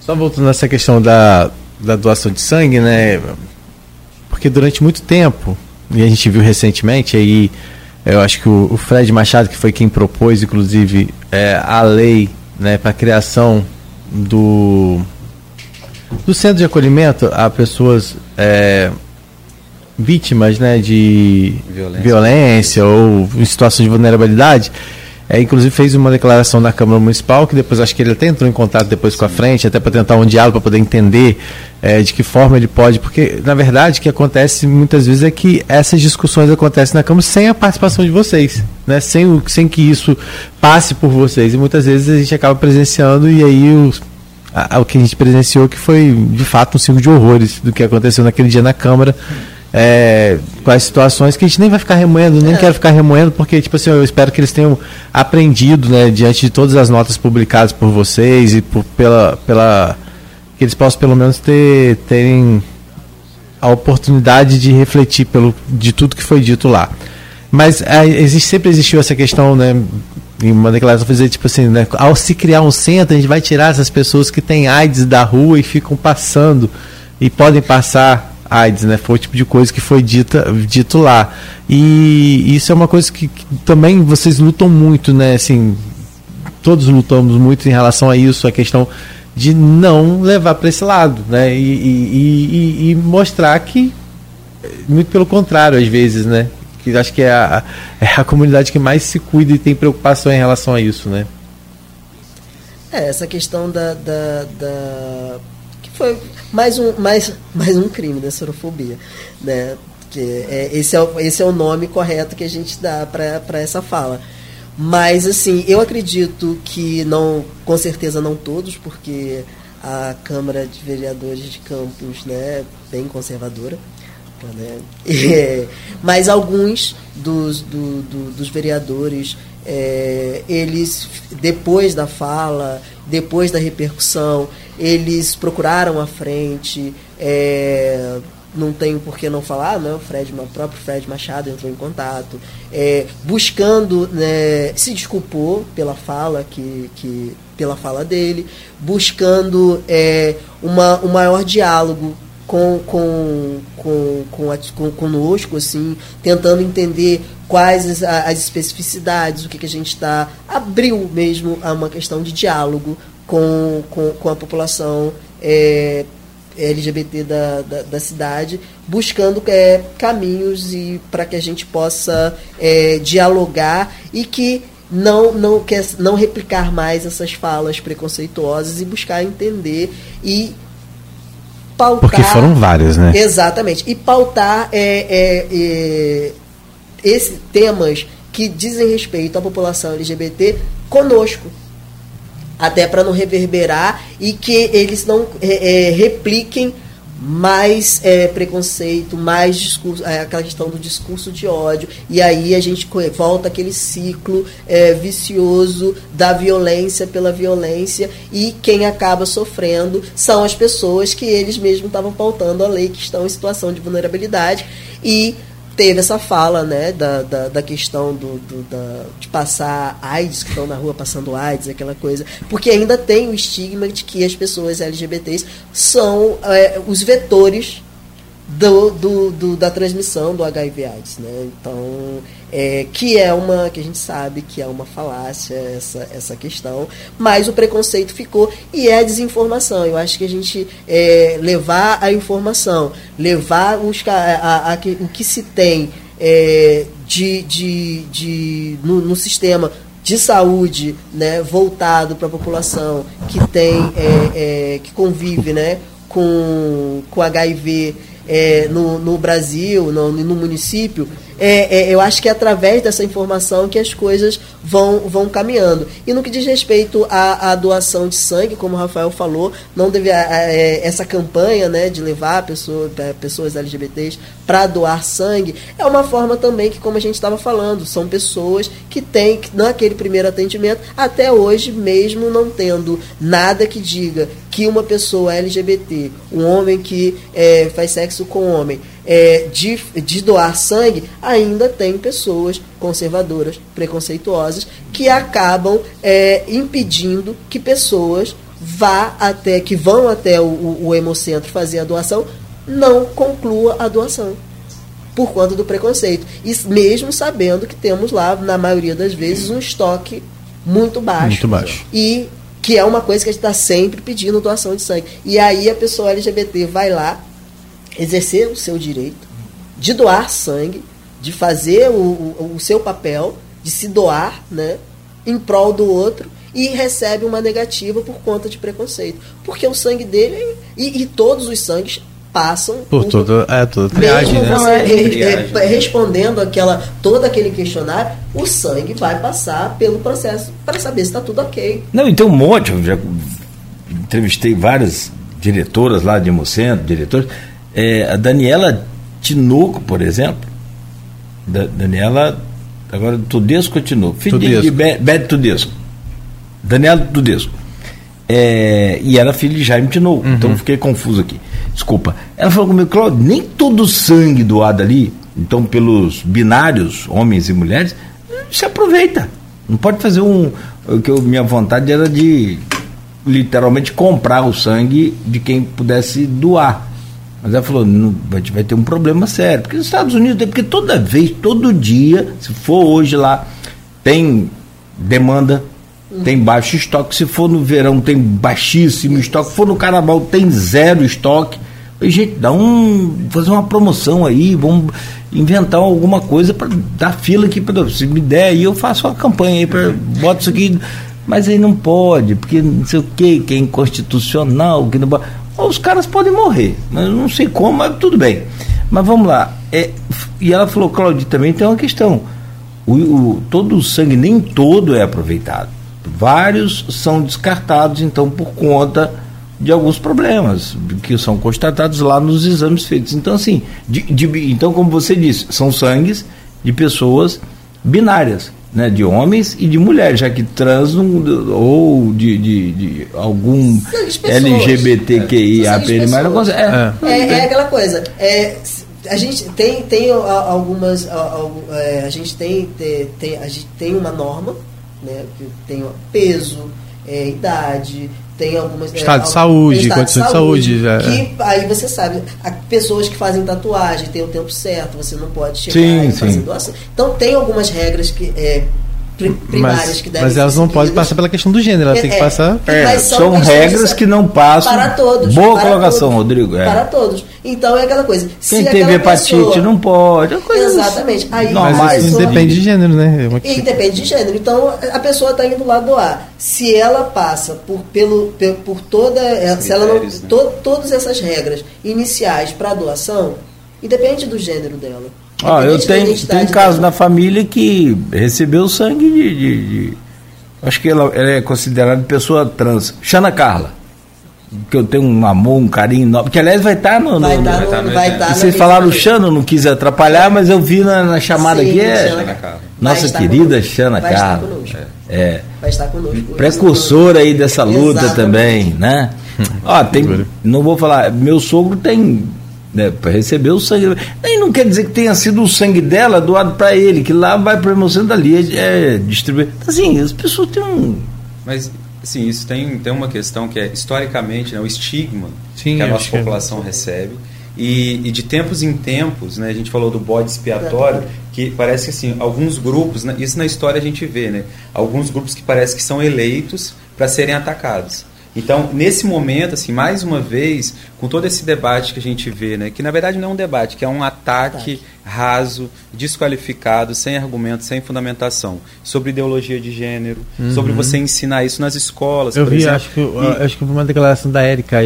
Só voltando nessa questão da, da doação de sangue, né? Porque durante muito tempo, e a gente viu recentemente aí eu acho que o, o Fred Machado, que foi quem propôs, inclusive, é, a lei né, para a criação do, do centro de acolhimento a pessoas é, vítimas né, de violência. violência ou em situação de vulnerabilidade, é, inclusive fez uma declaração na Câmara Municipal, que depois acho que ele até entrou em contato depois com a frente, até para tentar um diálogo, para poder entender é, de que forma ele pode, porque na verdade o que acontece muitas vezes é que essas discussões acontecem na Câmara sem a participação de vocês, né? sem, o, sem que isso passe por vocês, e muitas vezes a gente acaba presenciando e aí os, o que a gente presenciou que foi de fato um ciclo de horrores do que aconteceu naquele dia na Câmara é, com as situações que a gente nem vai ficar remoendo, nem é. quero ficar remoendo, porque tipo assim, eu espero que eles tenham aprendido, né, diante de todas as notas publicadas por vocês e por, pela, pela que eles possam pelo menos ter terem a oportunidade de refletir pelo de tudo que foi dito lá. Mas é, existe, sempre existiu essa questão, né, em uma declaração fazer tipo assim, né, ao se criar um centro, a gente vai tirar essas pessoas que têm AIDS da rua e ficam passando e podem passar AIDS, né? Foi o tipo de coisa que foi dita, dito lá. E isso é uma coisa que, que também vocês lutam muito, né? Assim, todos lutamos muito em relação a isso, a questão de não levar para esse lado, né? E, e, e, e, mostrar que, muito pelo contrário, às vezes, né? Que acho que é a, é a comunidade que mais se cuida e tem preocupação em relação a isso, né? É, essa questão da, da, da que foi mais um, mais, mais um crime da sorofobia, né? Que é, esse, é, esse é o nome correto que a gente dá para essa fala. Mas assim, eu acredito que não, com certeza não todos, porque a Câmara de Vereadores de Campos, né, é bem conservadora. Né? É, mas alguns dos, do, do, dos vereadores, é, eles, depois da fala, depois da repercussão, eles procuraram a frente, é, não tenho por que não falar, né? o Fred, o próprio Fred Machado entrou em contato, é, buscando, né, se desculpou pela fala que, que pela fala dele, buscando é, uma, um maior diálogo com, com, com, com, a, com conosco, assim, tentando entender quais as, as especificidades, o que, que a gente está. abriu mesmo a uma questão de diálogo com, com, com a população é, LGBT da, da, da, cidade, buscando é, caminhos e para que a gente possa é, dialogar e que não não quer não replicar mais essas falas preconceituosas e buscar entender e pautar. Porque foram várias, né? Exatamente. E pautar é, é, é, esses temas que dizem respeito à população LGBT conosco. Até para não reverberar e que eles não é, é repliquem mais é, preconceito, mais discurso, é, aquela questão do discurso de ódio, e aí a gente volta aquele ciclo é, vicioso da violência pela violência, e quem acaba sofrendo são as pessoas que eles mesmos estavam pautando a lei, que estão em situação de vulnerabilidade, e teve essa fala né, da, da, da questão do, do da, de passar AIDS, que estão na rua passando AIDS, aquela coisa. Porque ainda tem o estigma de que as pessoas LGBTs são é, os vetores do, do, do, da transmissão do HIV AIDS, né? Então, é, que é uma, que a gente sabe que é uma falácia essa, essa questão, mas o preconceito ficou e é a desinformação. Eu acho que a gente é, levar a informação, levar os, a, a, a, o que se tem é, de, de, de, no, no sistema de saúde né, voltado para a população que tem é, é, que convive né, com, com HIV é, no, no Brasil, no, no município, é, é, eu acho que é através dessa informação que as coisas vão, vão caminhando. E no que diz respeito à, à doação de sangue, como o Rafael falou, não deve, é, essa campanha né, de levar pessoa, pessoas LGBTs para doar sangue é uma forma também que, como a gente estava falando, são pessoas que têm, naquele primeiro atendimento, até hoje, mesmo não tendo nada que diga que uma pessoa LGBT, um homem que é, faz sexo com homem, é, de, de doar sangue, ainda tem pessoas conservadoras, preconceituosas, que acabam é, impedindo que pessoas vá até, que vão até o, o, hemocentro fazer a doação, não conclua a doação por conta do preconceito. E mesmo sabendo que temos lá, na maioria das vezes, um estoque muito baixo. Muito baixo. E que é uma coisa que a gente está sempre pedindo doação de sangue. E aí a pessoa LGBT vai lá, exercer o seu direito de doar sangue, de fazer o, o, o seu papel, de se doar, né, em prol do outro e recebe uma negativa por conta de preconceito. Porque o sangue dele e, e todos os sangues passam por, por toda é toda triagem, né? Você, é, é, respondendo aquela todo aquele questionário, o sangue vai passar pelo processo para saber se está tudo ok. Não, então um monte, eu já entrevistei várias diretoras lá de Hemocentro, diretores é, a Daniela Tinoco, por exemplo, da, Daniela, agora Tudesco ou Tinoco? Filho Tudesco. de Beto Tudesco. Daniela Tudesco. É, e era filho de Jaime Tinoco, uhum. então fiquei confuso aqui. Desculpa. Ela falou comigo, Claudio, nem todo o sangue doado ali, então pelos binários, homens e mulheres, se aproveita. Não pode fazer um. Que eu, minha vontade era de literalmente comprar o sangue de quem pudesse doar. Mas ela falou, não, gente vai ter um problema sério. Porque nos Estados Unidos, porque toda vez, todo dia, se for hoje lá, tem demanda, tem baixo estoque. Se for no verão, tem baixíssimo estoque. Se for no carnaval, tem zero estoque. Gente, dá um. fazer uma promoção aí, vamos inventar alguma coisa para dar fila aqui. Pra, se me der aí, eu faço uma campanha aí, pra, boto isso aqui. Mas aí não pode, porque não sei o que, que é inconstitucional, que não pode os caras podem morrer. Mas não sei como, mas tudo bem. Mas vamos lá. É, e ela falou, Claudio, também tem uma questão. o, o, todo o sangue, nem todo é aproveitado. Vários são descartados, então, por conta de alguns problemas que são constatados lá nos exames feitos. Então, assim, de, de, então, como você disse, são sangues de pessoas binárias, né, de homens e de mulheres, já que trans ou de, de, de algum LGBTQIA, é, mais não consegue. É, é, é, aquela coisa. É, a gente tem, tem algumas. A, a gente tem, tem, a gente tem uma norma, né, que tem peso, é, idade, tem algumas. É, estado é, de saúde, condições de saúde. saúde é. que aí você sabe, pessoas que fazem tatuagem tem o tempo certo, você não pode chegar sim, e sim. fazer doação. Então tem algumas regras que. É, primárias mas, que devem Mas elas não podem passar pela questão do gênero, elas é, têm que é, passar. É, são, são regras que não passam. Para todos. Boa para colocação, todos, Rodrigo. É. Para todos. Então é aquela coisa. Quem teve hepatite pessoa, não pode. exatamente. Aí, mas isso depende de gênero, né? É e depende de gênero. Então a pessoa está indo lá doar. Se ela passa por, pelo, por toda. se ela não, né? to, todas essas regras iniciais para doação, independe do gênero dela. Ah, eu tenho, tenho um caso na família que recebeu sangue de. de, de acho que ela, ela, é considerada pessoa trans. Xana Carla. Que eu tenho um amor, um carinho. Porque aliás vai estar tá no. Vai estar tá no. Vai tá no, vocês falaram o Xana, não quis atrapalhar, mas eu vi na, na chamada Sim, aqui. É, nossa querida Xana Carla. É. Vai estar conosco. Precursora aí dessa luta Exatamente. também, né? Ó, tem. Não vou falar. Meu sogro tem né, para receber o sangue. Nem não quer dizer que tenha sido o sangue dela doado para ele, que lá vai para o hemocentro dali, é, é distribuído. Assim, as pessoas têm um. Mas, sim, isso tem, tem uma questão que é, historicamente, né, o estigma sim, que a nossa é população recebe. E, e, de tempos em tempos, né, a gente falou do bode expiatório, que parece que assim, alguns grupos, né, isso na história a gente vê, né, alguns grupos que parece que são eleitos para serem atacados. Então, nesse momento, assim, mais uma vez, com todo esse debate que a gente vê, né, que na verdade não é um debate, que é um ataque raso, desqualificado, sem argumento, sem fundamentação, sobre ideologia de gênero, uhum. sobre você ensinar isso nas escolas. Eu vi, exemplo. acho que, e, acho que uma declaração da Érica,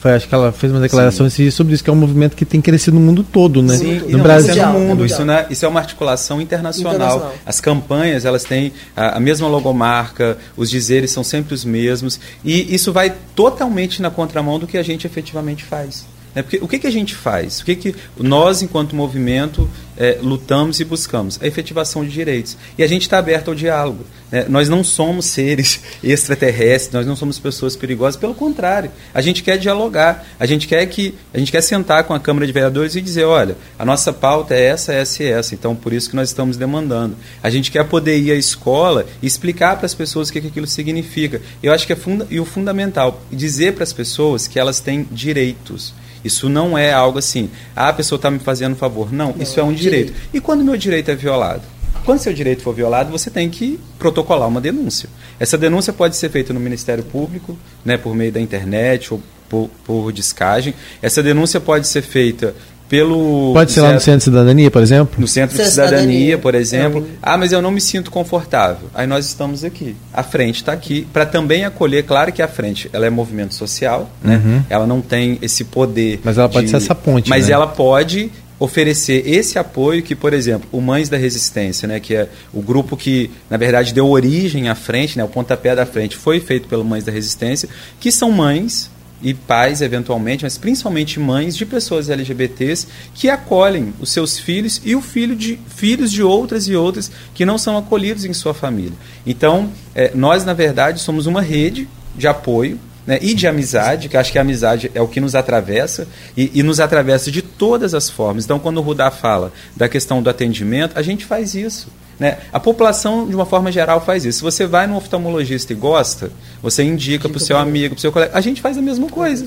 foi, acho que ela fez uma declaração sobre isso, que é um movimento que tem crescido no mundo todo, né? Sim, no não, Brasil. Isso é no mundo, isso, né, isso é uma articulação internacional. internacional. As campanhas, elas têm a, a mesma logomarca, os dizeres são sempre os mesmos, e isso vai totalmente na contramão do que a gente efetivamente faz. Né? Porque o que, que a gente faz? O que, que nós, enquanto movimento, é, lutamos e buscamos? A efetivação de direitos. E a gente está aberto ao diálogo. Né? Nós não somos seres extraterrestres, nós não somos pessoas perigosas, pelo contrário. A gente quer dialogar, a gente quer que a gente quer sentar com a Câmara de Vereadores e dizer, olha, a nossa pauta é essa, essa e essa, então por isso que nós estamos demandando. A gente quer poder ir à escola e explicar para as pessoas o que, que aquilo significa. Eu acho que é funda e o fundamental dizer para as pessoas que elas têm direitos. Isso não é algo assim, ah, a pessoa está me fazendo um favor. Não, não, isso é um direito. Direito. E quando meu direito é violado? Quando seu direito for violado, você tem que protocolar uma denúncia. Essa denúncia pode ser feita no Ministério Público, né, por meio da internet ou por, por descagem. Essa denúncia pode ser feita pelo. Pode ser lá no Centro de Cidadania, por exemplo? No Centro de Cidadania, Cidadania, por exemplo. É Ah, mas eu não me sinto confortável. Aí nós estamos aqui. A frente está aqui para também acolher. Claro que a frente ela é movimento social, né? Uhum. Ela não tem esse poder. Mas ela pode de... ser essa ponte. Mas né? ela pode oferecer esse apoio que, por exemplo, o Mães da Resistência, né, que é o grupo que, na verdade, deu origem à frente, né, o pontapé da frente foi feito pelo Mães da Resistência, que são mães e pais, eventualmente, mas principalmente mães de pessoas LGBTs que acolhem os seus filhos e o filho de filhos de outras e outras que não são acolhidos em sua família. Então, é, nós, na verdade, somos uma rede de apoio né, e de amizade, que acho que a amizade é o que nos atravessa e, e, nos atravessa de todas as formas. Então, quando o Rudá fala da questão do atendimento, a gente faz isso. Né? A população, de uma forma geral, faz isso. Se você vai no oftalmologista e gosta, você indica para o seu amigo, para o seu colega. A gente faz a mesma coisa.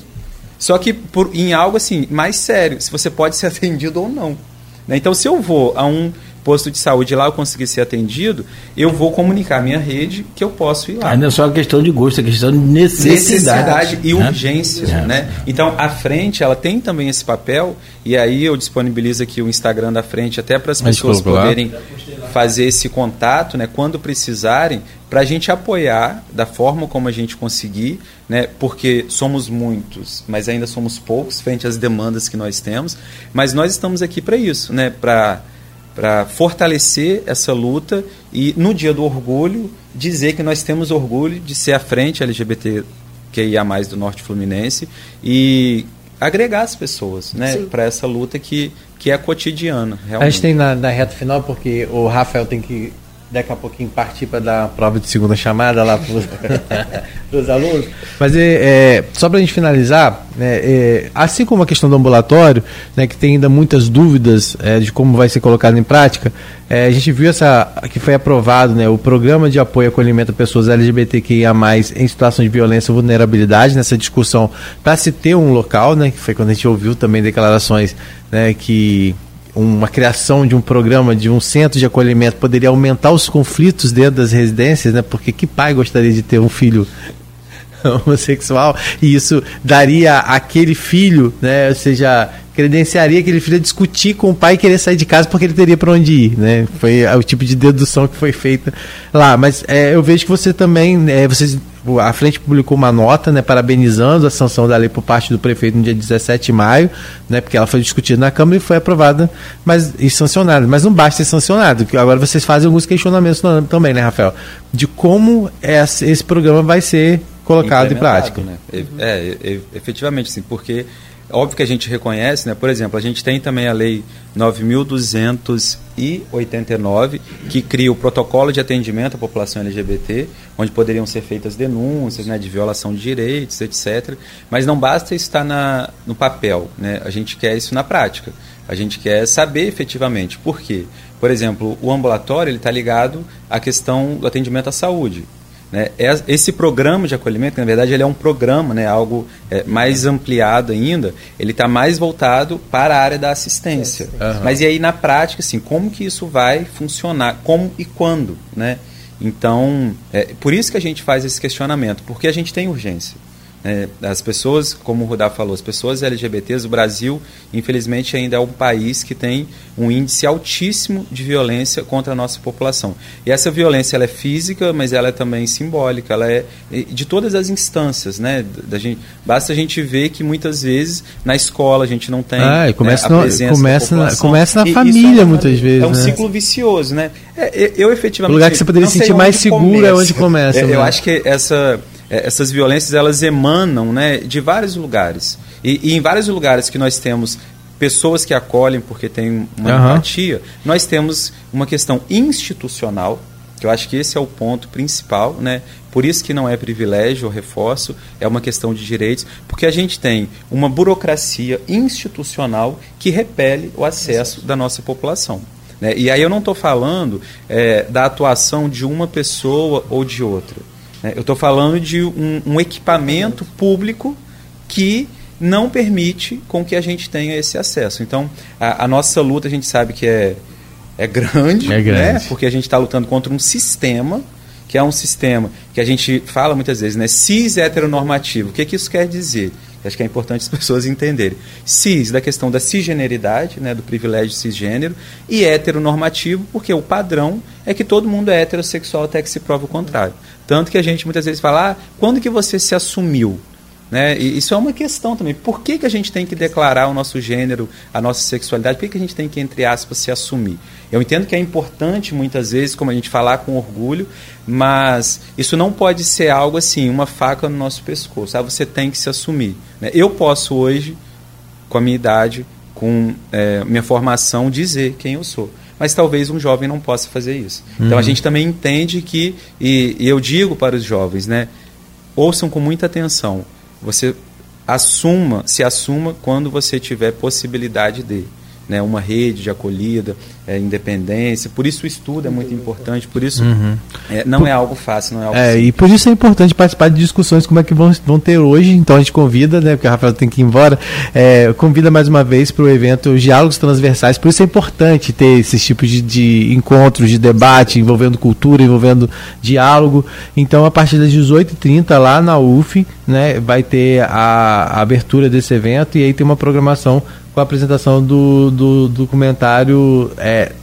Só que por, em algo assim, mais sério, se você pode ser atendido ou não. Né? Então, se eu vou a um posto de saúde lá eu conseguir ser atendido, eu vou comunicar a minha rede que eu posso ir lá. Ainda é só questão de gosto, é questão de necessidade. necessidade e né? urgência. É. Né? Então, a frente, ela tem também esse papel, e aí eu disponibilizo aqui o Instagram da frente até para as pessoas poderem fazer esse contato, né, quando precisarem, para a gente apoiar da forma como a gente conseguir, né, porque somos muitos, mas ainda somos poucos frente às demandas que nós temos, mas nós estamos aqui para isso, né, para para fortalecer essa luta e no dia do orgulho dizer que nós temos orgulho de ser a frente LGBT que ia mais do Norte Fluminense e agregar as pessoas, né, para essa luta que que é cotidiana. Realmente. A gente tem na, na reta final porque o Rafael tem que daqui a pouquinho partir para dar a prova de segunda chamada lá para os alunos. Mas é, é só para a gente finalizar, né, é, assim como a questão do ambulatório, né, que tem ainda muitas dúvidas é, de como vai ser colocado em prática, é, a gente viu essa que foi aprovado né, o programa de apoio e acolhimento a pessoas LGBTQIA+, em situação de violência e vulnerabilidade, nessa discussão para se ter um local, né, que foi quando a gente ouviu também declarações né, que uma criação de um programa, de um centro de acolhimento, poderia aumentar os conflitos dentro das residências, né? Porque que pai gostaria de ter um filho homossexual e isso daria aquele filho, né? Ou seja, credenciaria aquele filho a discutir com o pai e querer sair de casa porque ele teria para onde ir, né? Foi o tipo de dedução que foi feita lá. Mas é, eu vejo que você também, é, vocês a frente publicou uma nota, né, parabenizando a sanção da lei por parte do prefeito no dia 17 de maio, né, porque ela foi discutida na Câmara e foi aprovada mas, e sancionada. Mas não basta ser sancionado, que agora vocês fazem alguns questionamentos também, né, Rafael? De como esse, esse programa vai ser colocado em prática. Né? É, é, efetivamente, sim, porque Óbvio que a gente reconhece, né? por exemplo, a gente tem também a Lei 9.289, que cria o protocolo de atendimento à população LGBT, onde poderiam ser feitas denúncias né, de violação de direitos, etc. Mas não basta estar na, no papel, né? a gente quer isso na prática. A gente quer saber efetivamente. Por quê? Por exemplo, o ambulatório está ligado à questão do atendimento à saúde. Né? É, esse programa de acolhimento, na verdade, ele é um programa, né, algo é, mais ampliado ainda, ele está mais voltado para a área da assistência. Uhum. Mas e aí, na prática, assim, como que isso vai funcionar? Como e quando? Né? Então, é por isso que a gente faz esse questionamento, porque a gente tem urgência. É, as pessoas, como o Rudá falou, as pessoas LGBTs, o Brasil, infelizmente, ainda é um país que tem um índice altíssimo de violência contra a nossa população. E essa violência ela é física, mas ela é também simbólica, ela é de todas as instâncias. Né? Da gente, basta a gente ver que muitas vezes na escola a gente não tem ah, começa né, a presença no, começa na, começa na família, é muitas vezes. É um né? ciclo vicioso. Né? É, eu efetivamente. O lugar que você poderia se sentir mais seguro começa. é onde começa. É, né? Eu acho que essa é, essas violências elas emanam né, de vários lugares. E, e, em vários lugares que nós temos pessoas que acolhem porque tem uma uhum. empatia, nós temos uma questão institucional, que eu acho que esse é o ponto principal, né? Por isso que não é privilégio ou reforço, é uma questão de direitos, porque a gente tem uma burocracia institucional que repele o acesso da nossa população. Né? E aí eu não estou falando é, da atuação de uma pessoa ou de outra. Né? Eu estou falando de um, um equipamento público que não permite com que a gente tenha esse acesso. Então, a, a nossa luta a gente sabe que é, é grande, é grande. Né? porque a gente está lutando contra um sistema que é um sistema que a gente fala muitas vezes, né? cis heteronormativo. O que, que isso quer dizer? Acho que é importante as pessoas entenderem. Cis, da questão da cisgeneridade, né, do privilégio cisgênero, e heteronormativo, porque o padrão é que todo mundo é heterossexual até que se prova o contrário. Tanto que a gente muitas vezes fala, ah, quando que você se assumiu? Né? E isso é uma questão também. Por que, que a gente tem que declarar o nosso gênero, a nossa sexualidade? Por que, que a gente tem que, entre aspas, se assumir? Eu entendo que é importante, muitas vezes, como a gente falar com orgulho, mas isso não pode ser algo assim, uma faca no nosso pescoço. Ah, você tem que se assumir. Né? Eu posso hoje, com a minha idade, com é, minha formação, dizer quem eu sou mas talvez um jovem não possa fazer isso. Uhum. Então a uhum. gente também entende que, e, e eu digo para os jovens, né, ouçam com muita atenção, você assuma, se assuma quando você tiver possibilidade de né, uma rede de acolhida, é, independência. Por isso o estudo é muito importante, por isso uhum. é, não é algo fácil, não é algo É, e por isso é importante participar de discussões como é que vão, vão ter hoje. Então a gente convida, né, porque a Rafael tem que ir embora, é, convida mais uma vez para o evento os Diálogos Transversais. Por isso é importante ter esses tipos de, de encontros, de debate, envolvendo cultura, envolvendo diálogo. Então a partir das 18h30 lá na UF, né, vai ter a, a abertura desse evento e aí tem uma programação com a apresentação do, do documentário é,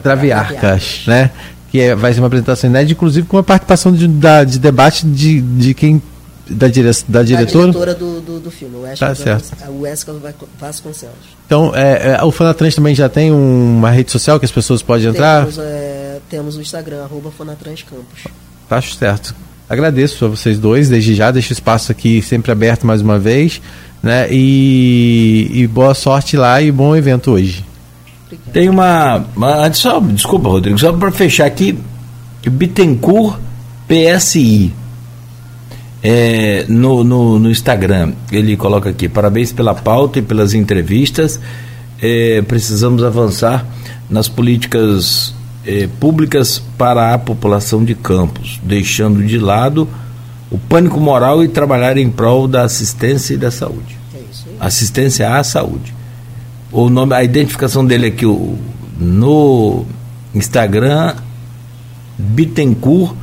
Traviarcas, né? Que é, vai ser uma apresentação inédita, inclusive com a participação de, da, de debate de, de quem da, dire, da diretora? Da diretora do, do, do filme, o Wesker, tá certo. o Wesker Vasconcelos. Então, é, é, o Fonatrans também já tem uma rede social que as pessoas podem entrar? Temos, é, temos o Instagram, arroba Fonatrans Campos. Tá certo. Agradeço a vocês dois, desde já, deixo o espaço aqui sempre aberto mais uma vez, né? E, e boa sorte lá e bom evento hoje. Tem uma, uma só, desculpa, Rodrigo, só para fechar aqui, Bittencourt PSI. É, no, no, no, Instagram, ele coloca aqui: parabéns pela pauta e pelas entrevistas. É, precisamos avançar nas políticas é, públicas para a população de Campos, deixando de lado o pânico moral e trabalhar em prol da assistência e da saúde. É assistência à saúde. O nome, a identificação dele aqui o, no Instagram Bittencourt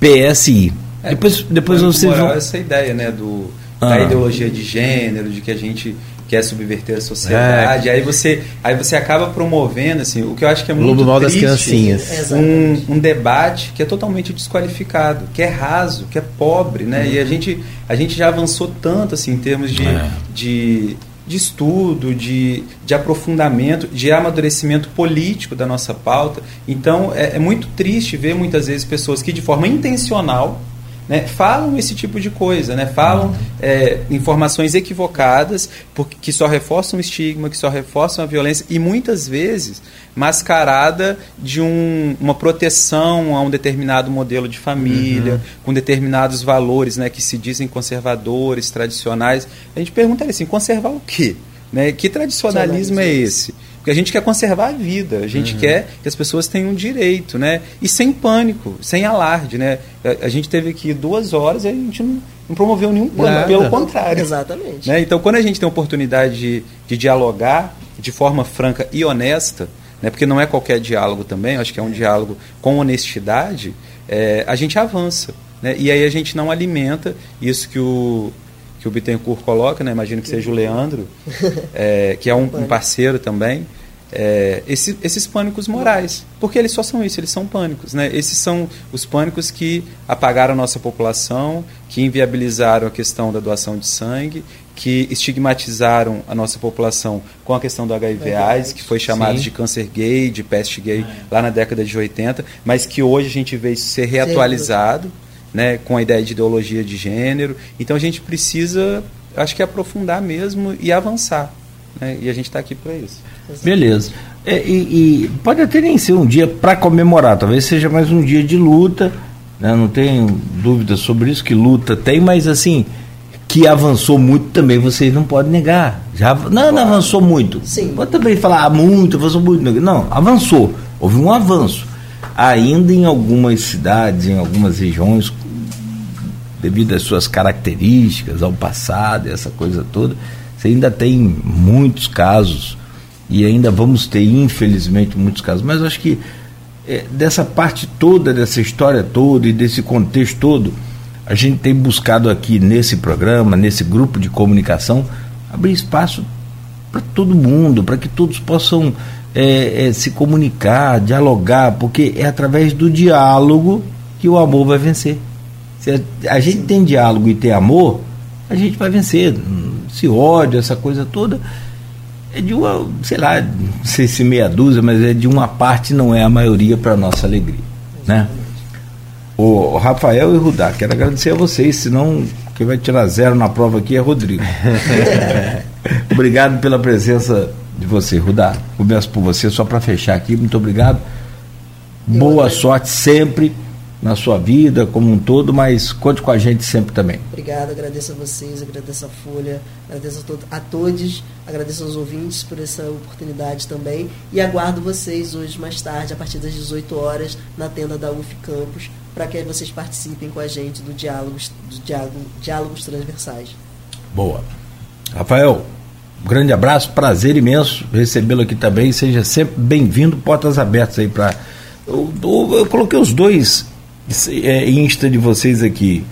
PSI. É, depois depois vocês vão essa ideia, né, do ah. da ideologia de gênero, de que a gente quer subverter a sociedade. É. Aí você aí você acaba promovendo assim, o que eu acho que é muito Lobo triste, das criancinhas. Um, um debate que é totalmente desqualificado, que é raso, que é pobre, né? Uhum. E a gente a gente já avançou tanto assim em termos de, é. de de estudo, de, de aprofundamento, de amadurecimento político da nossa pauta. Então, é, é muito triste ver muitas vezes pessoas que, de forma intencional, né, falam esse tipo de coisa, né, falam é, informações equivocadas porque, que só reforçam o estigma, que só reforçam a violência e muitas vezes mascarada de um, uma proteção a um determinado modelo de família, uhum. com determinados valores né, que se dizem conservadores, tradicionais. A gente pergunta assim, conservar o quê? Né? Que tradicionalismo é esse? Porque a gente quer conservar a vida, a gente uhum. quer que as pessoas tenham um direito, né? E sem pânico, sem alarde, né? A, a gente teve aqui duas horas e a gente não, não promoveu nenhum pânico, pelo contrário. Exatamente. Né? Então, quando a gente tem a oportunidade de, de dialogar de forma franca e honesta, né? porque não é qualquer diálogo também, acho que é um diálogo com honestidade, é, a gente avança. Né? E aí a gente não alimenta isso que o, que o Bittencourt coloca, né? imagino que seja o Leandro, é, que é um, um parceiro também, é, esse, esses pânicos morais. Porque eles só são isso, eles são pânicos. Né? Esses são os pânicos que apagaram a nossa população, que inviabilizaram a questão da doação de sangue, que estigmatizaram a nossa população com a questão do HIV/AIDS, que foi chamado Sim. de câncer gay, de peste gay, lá na década de 80, mas que hoje a gente vê isso ser reatualizado né, com a ideia de ideologia de gênero. Então a gente precisa, acho que aprofundar mesmo e avançar. Né, e a gente está aqui para isso. Beleza. É, e, e, pode até nem ser um dia para comemorar, talvez seja mais um dia de luta. Né, não tenho dúvidas sobre isso, que luta tem, mas assim, que avançou muito também vocês não podem negar. Já, não, não avançou muito. Sim. Pode também falar ah, muito, avançou muito. Não, avançou. Houve um avanço. Ainda em algumas cidades, em algumas regiões, devido às suas características, ao passado, essa coisa toda, você ainda tem muitos casos e ainda vamos ter, infelizmente, muitos casos. Mas acho que é, dessa parte toda, dessa história toda e desse contexto todo, a gente tem buscado aqui nesse programa, nesse grupo de comunicação, abrir espaço para todo mundo, para que todos possam é, é, se comunicar, dialogar, porque é através do diálogo que o amor vai vencer. Se a, a gente tem diálogo e tem amor, a gente vai vencer. Se ódio, essa coisa toda, é de uma, sei lá, não sei se meia dúzia, mas é de uma parte, não é a maioria para nossa alegria. Né? O Rafael e Rudá, quero agradecer a vocês, senão quem vai tirar zero na prova aqui é Rodrigo. obrigado pela presença de você, Rudá. Começo por você, só para fechar aqui, muito obrigado. Boa sorte sempre na sua vida como um todo, mas conte com a gente sempre também. Obrigado, agradeço a vocês, agradeço a Folha, agradeço a, to a todos, agradeço aos ouvintes por essa oportunidade também e aguardo vocês hoje mais tarde, a partir das 18 horas, na tenda da UF Campus, para que vocês participem com a gente do diálogos, do diálogo, diálogos transversais. Boa. Rafael, um grande abraço, prazer imenso recebê-lo aqui também. Seja sempre bem-vindo, portas abertas aí para. Eu, eu, eu, coloquei os dois é, Insta de vocês aqui.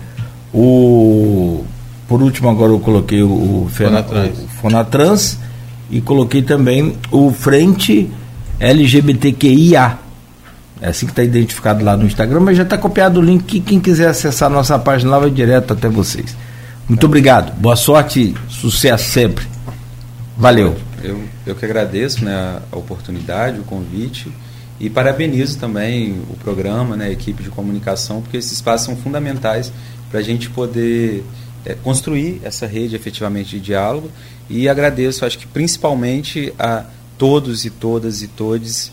O por último agora eu coloquei o, o, Fonatrans. o Fonatrans e coloquei também o Frente LGBTQIA. É assim que está identificado lá no Instagram, mas já está copiado o link que quem quiser acessar a nossa página lá vai direto até vocês. Muito obrigado. Boa sorte, sucesso sempre. Valeu. Eu, eu que agradeço né, a oportunidade, o convite e parabenizo também o programa, né, a equipe de comunicação, porque esses espaços são fundamentais para a gente poder é, construir essa rede efetivamente de diálogo e agradeço, acho que principalmente a todos e todas e todes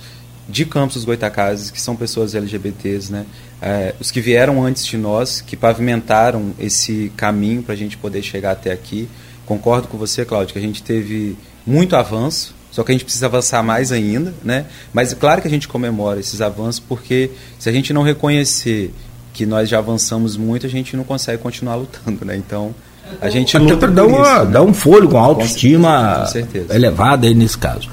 de Campos dos Goitacazes, que são pessoas LGBTs, né? É, os que vieram antes de nós, que pavimentaram esse caminho para a gente poder chegar até aqui. Concordo com você, Cláudio, que a gente teve muito avanço, só que a gente precisa avançar mais ainda, né? Mas é claro que a gente comemora esses avanços, porque se a gente não reconhecer que nós já avançamos muito, a gente não consegue continuar lutando, né? Então, a gente Até para dar, uma, né? dar um fôlego, uma autoestima com elevada aí nesse caso.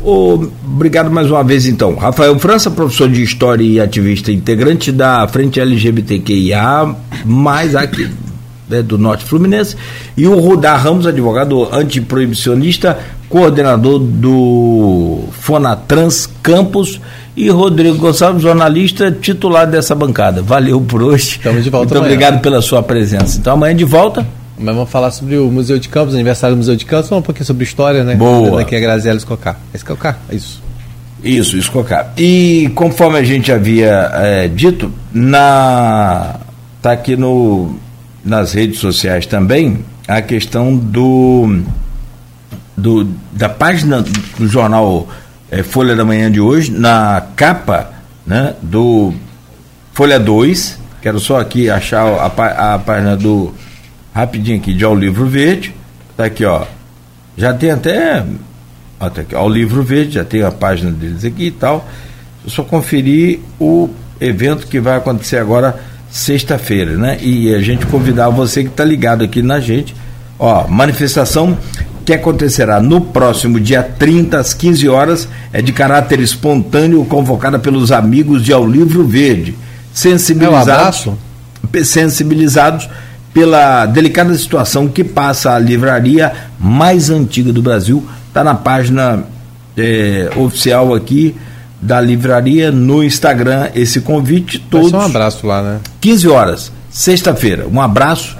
Oh, obrigado mais uma vez, então. Rafael França, professor de História e ativista integrante da Frente LGBTQIA, mais aqui né, do Norte Fluminense, e o Rudar Ramos, advogado antiproibicionista, coordenador do Fonatrans Campus, e Rodrigo Gonçalves, jornalista titular dessa bancada. Valeu por hoje. Estamos de volta. Muito amanhã. obrigado pela sua presença. Então amanhã de volta. Mas vamos falar sobre o Museu de Campos, aniversário do Museu de Campos, falar um pouquinho sobre história, né? Boa. Aqui é Graziela Escocar. Escocar, é isso. Isso, Escocar. E conforme a gente havia é, dito, na tá aqui no, nas redes sociais também a questão do, do da página do jornal é, Folha da Manhã de hoje, na capa né, do Folha 2, quero só aqui achar a, a página do rapidinho aqui, de Ao Livro Verde. Tá aqui, ó. Já tem até. Até aqui, ao Livro Verde, já tem a página deles aqui e tal. Só conferir o evento que vai acontecer agora sexta-feira, né? E a gente convidar você que está ligado aqui na gente. Ó, manifestação que acontecerá no próximo dia 30 às 15 horas é de caráter espontâneo, convocada pelos amigos de Ao Livro Verde. Sensibilizados, é um sensibilizados pela delicada situação que passa a livraria mais antiga do Brasil. Está na página é, oficial aqui da livraria no Instagram esse convite todos. um abraço lá, né? 15 horas, sexta-feira. Um abraço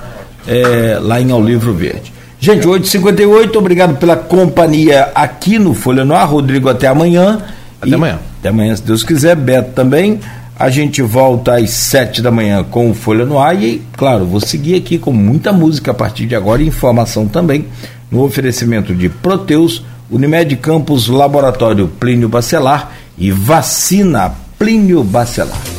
é, lá em Ao Livro Verde. Gente, 8h58, obrigado pela companhia aqui no Folha no Ar. Rodrigo, até amanhã. Até e, amanhã. Até amanhã, se Deus quiser. Beto também. A gente volta às sete da manhã com o Folha no Ar e, claro, vou seguir aqui com muita música a partir de agora e informação também no oferecimento de Proteus, Unimed Campos, Laboratório Plínio Bacelar e Vacina Plínio Bacelar.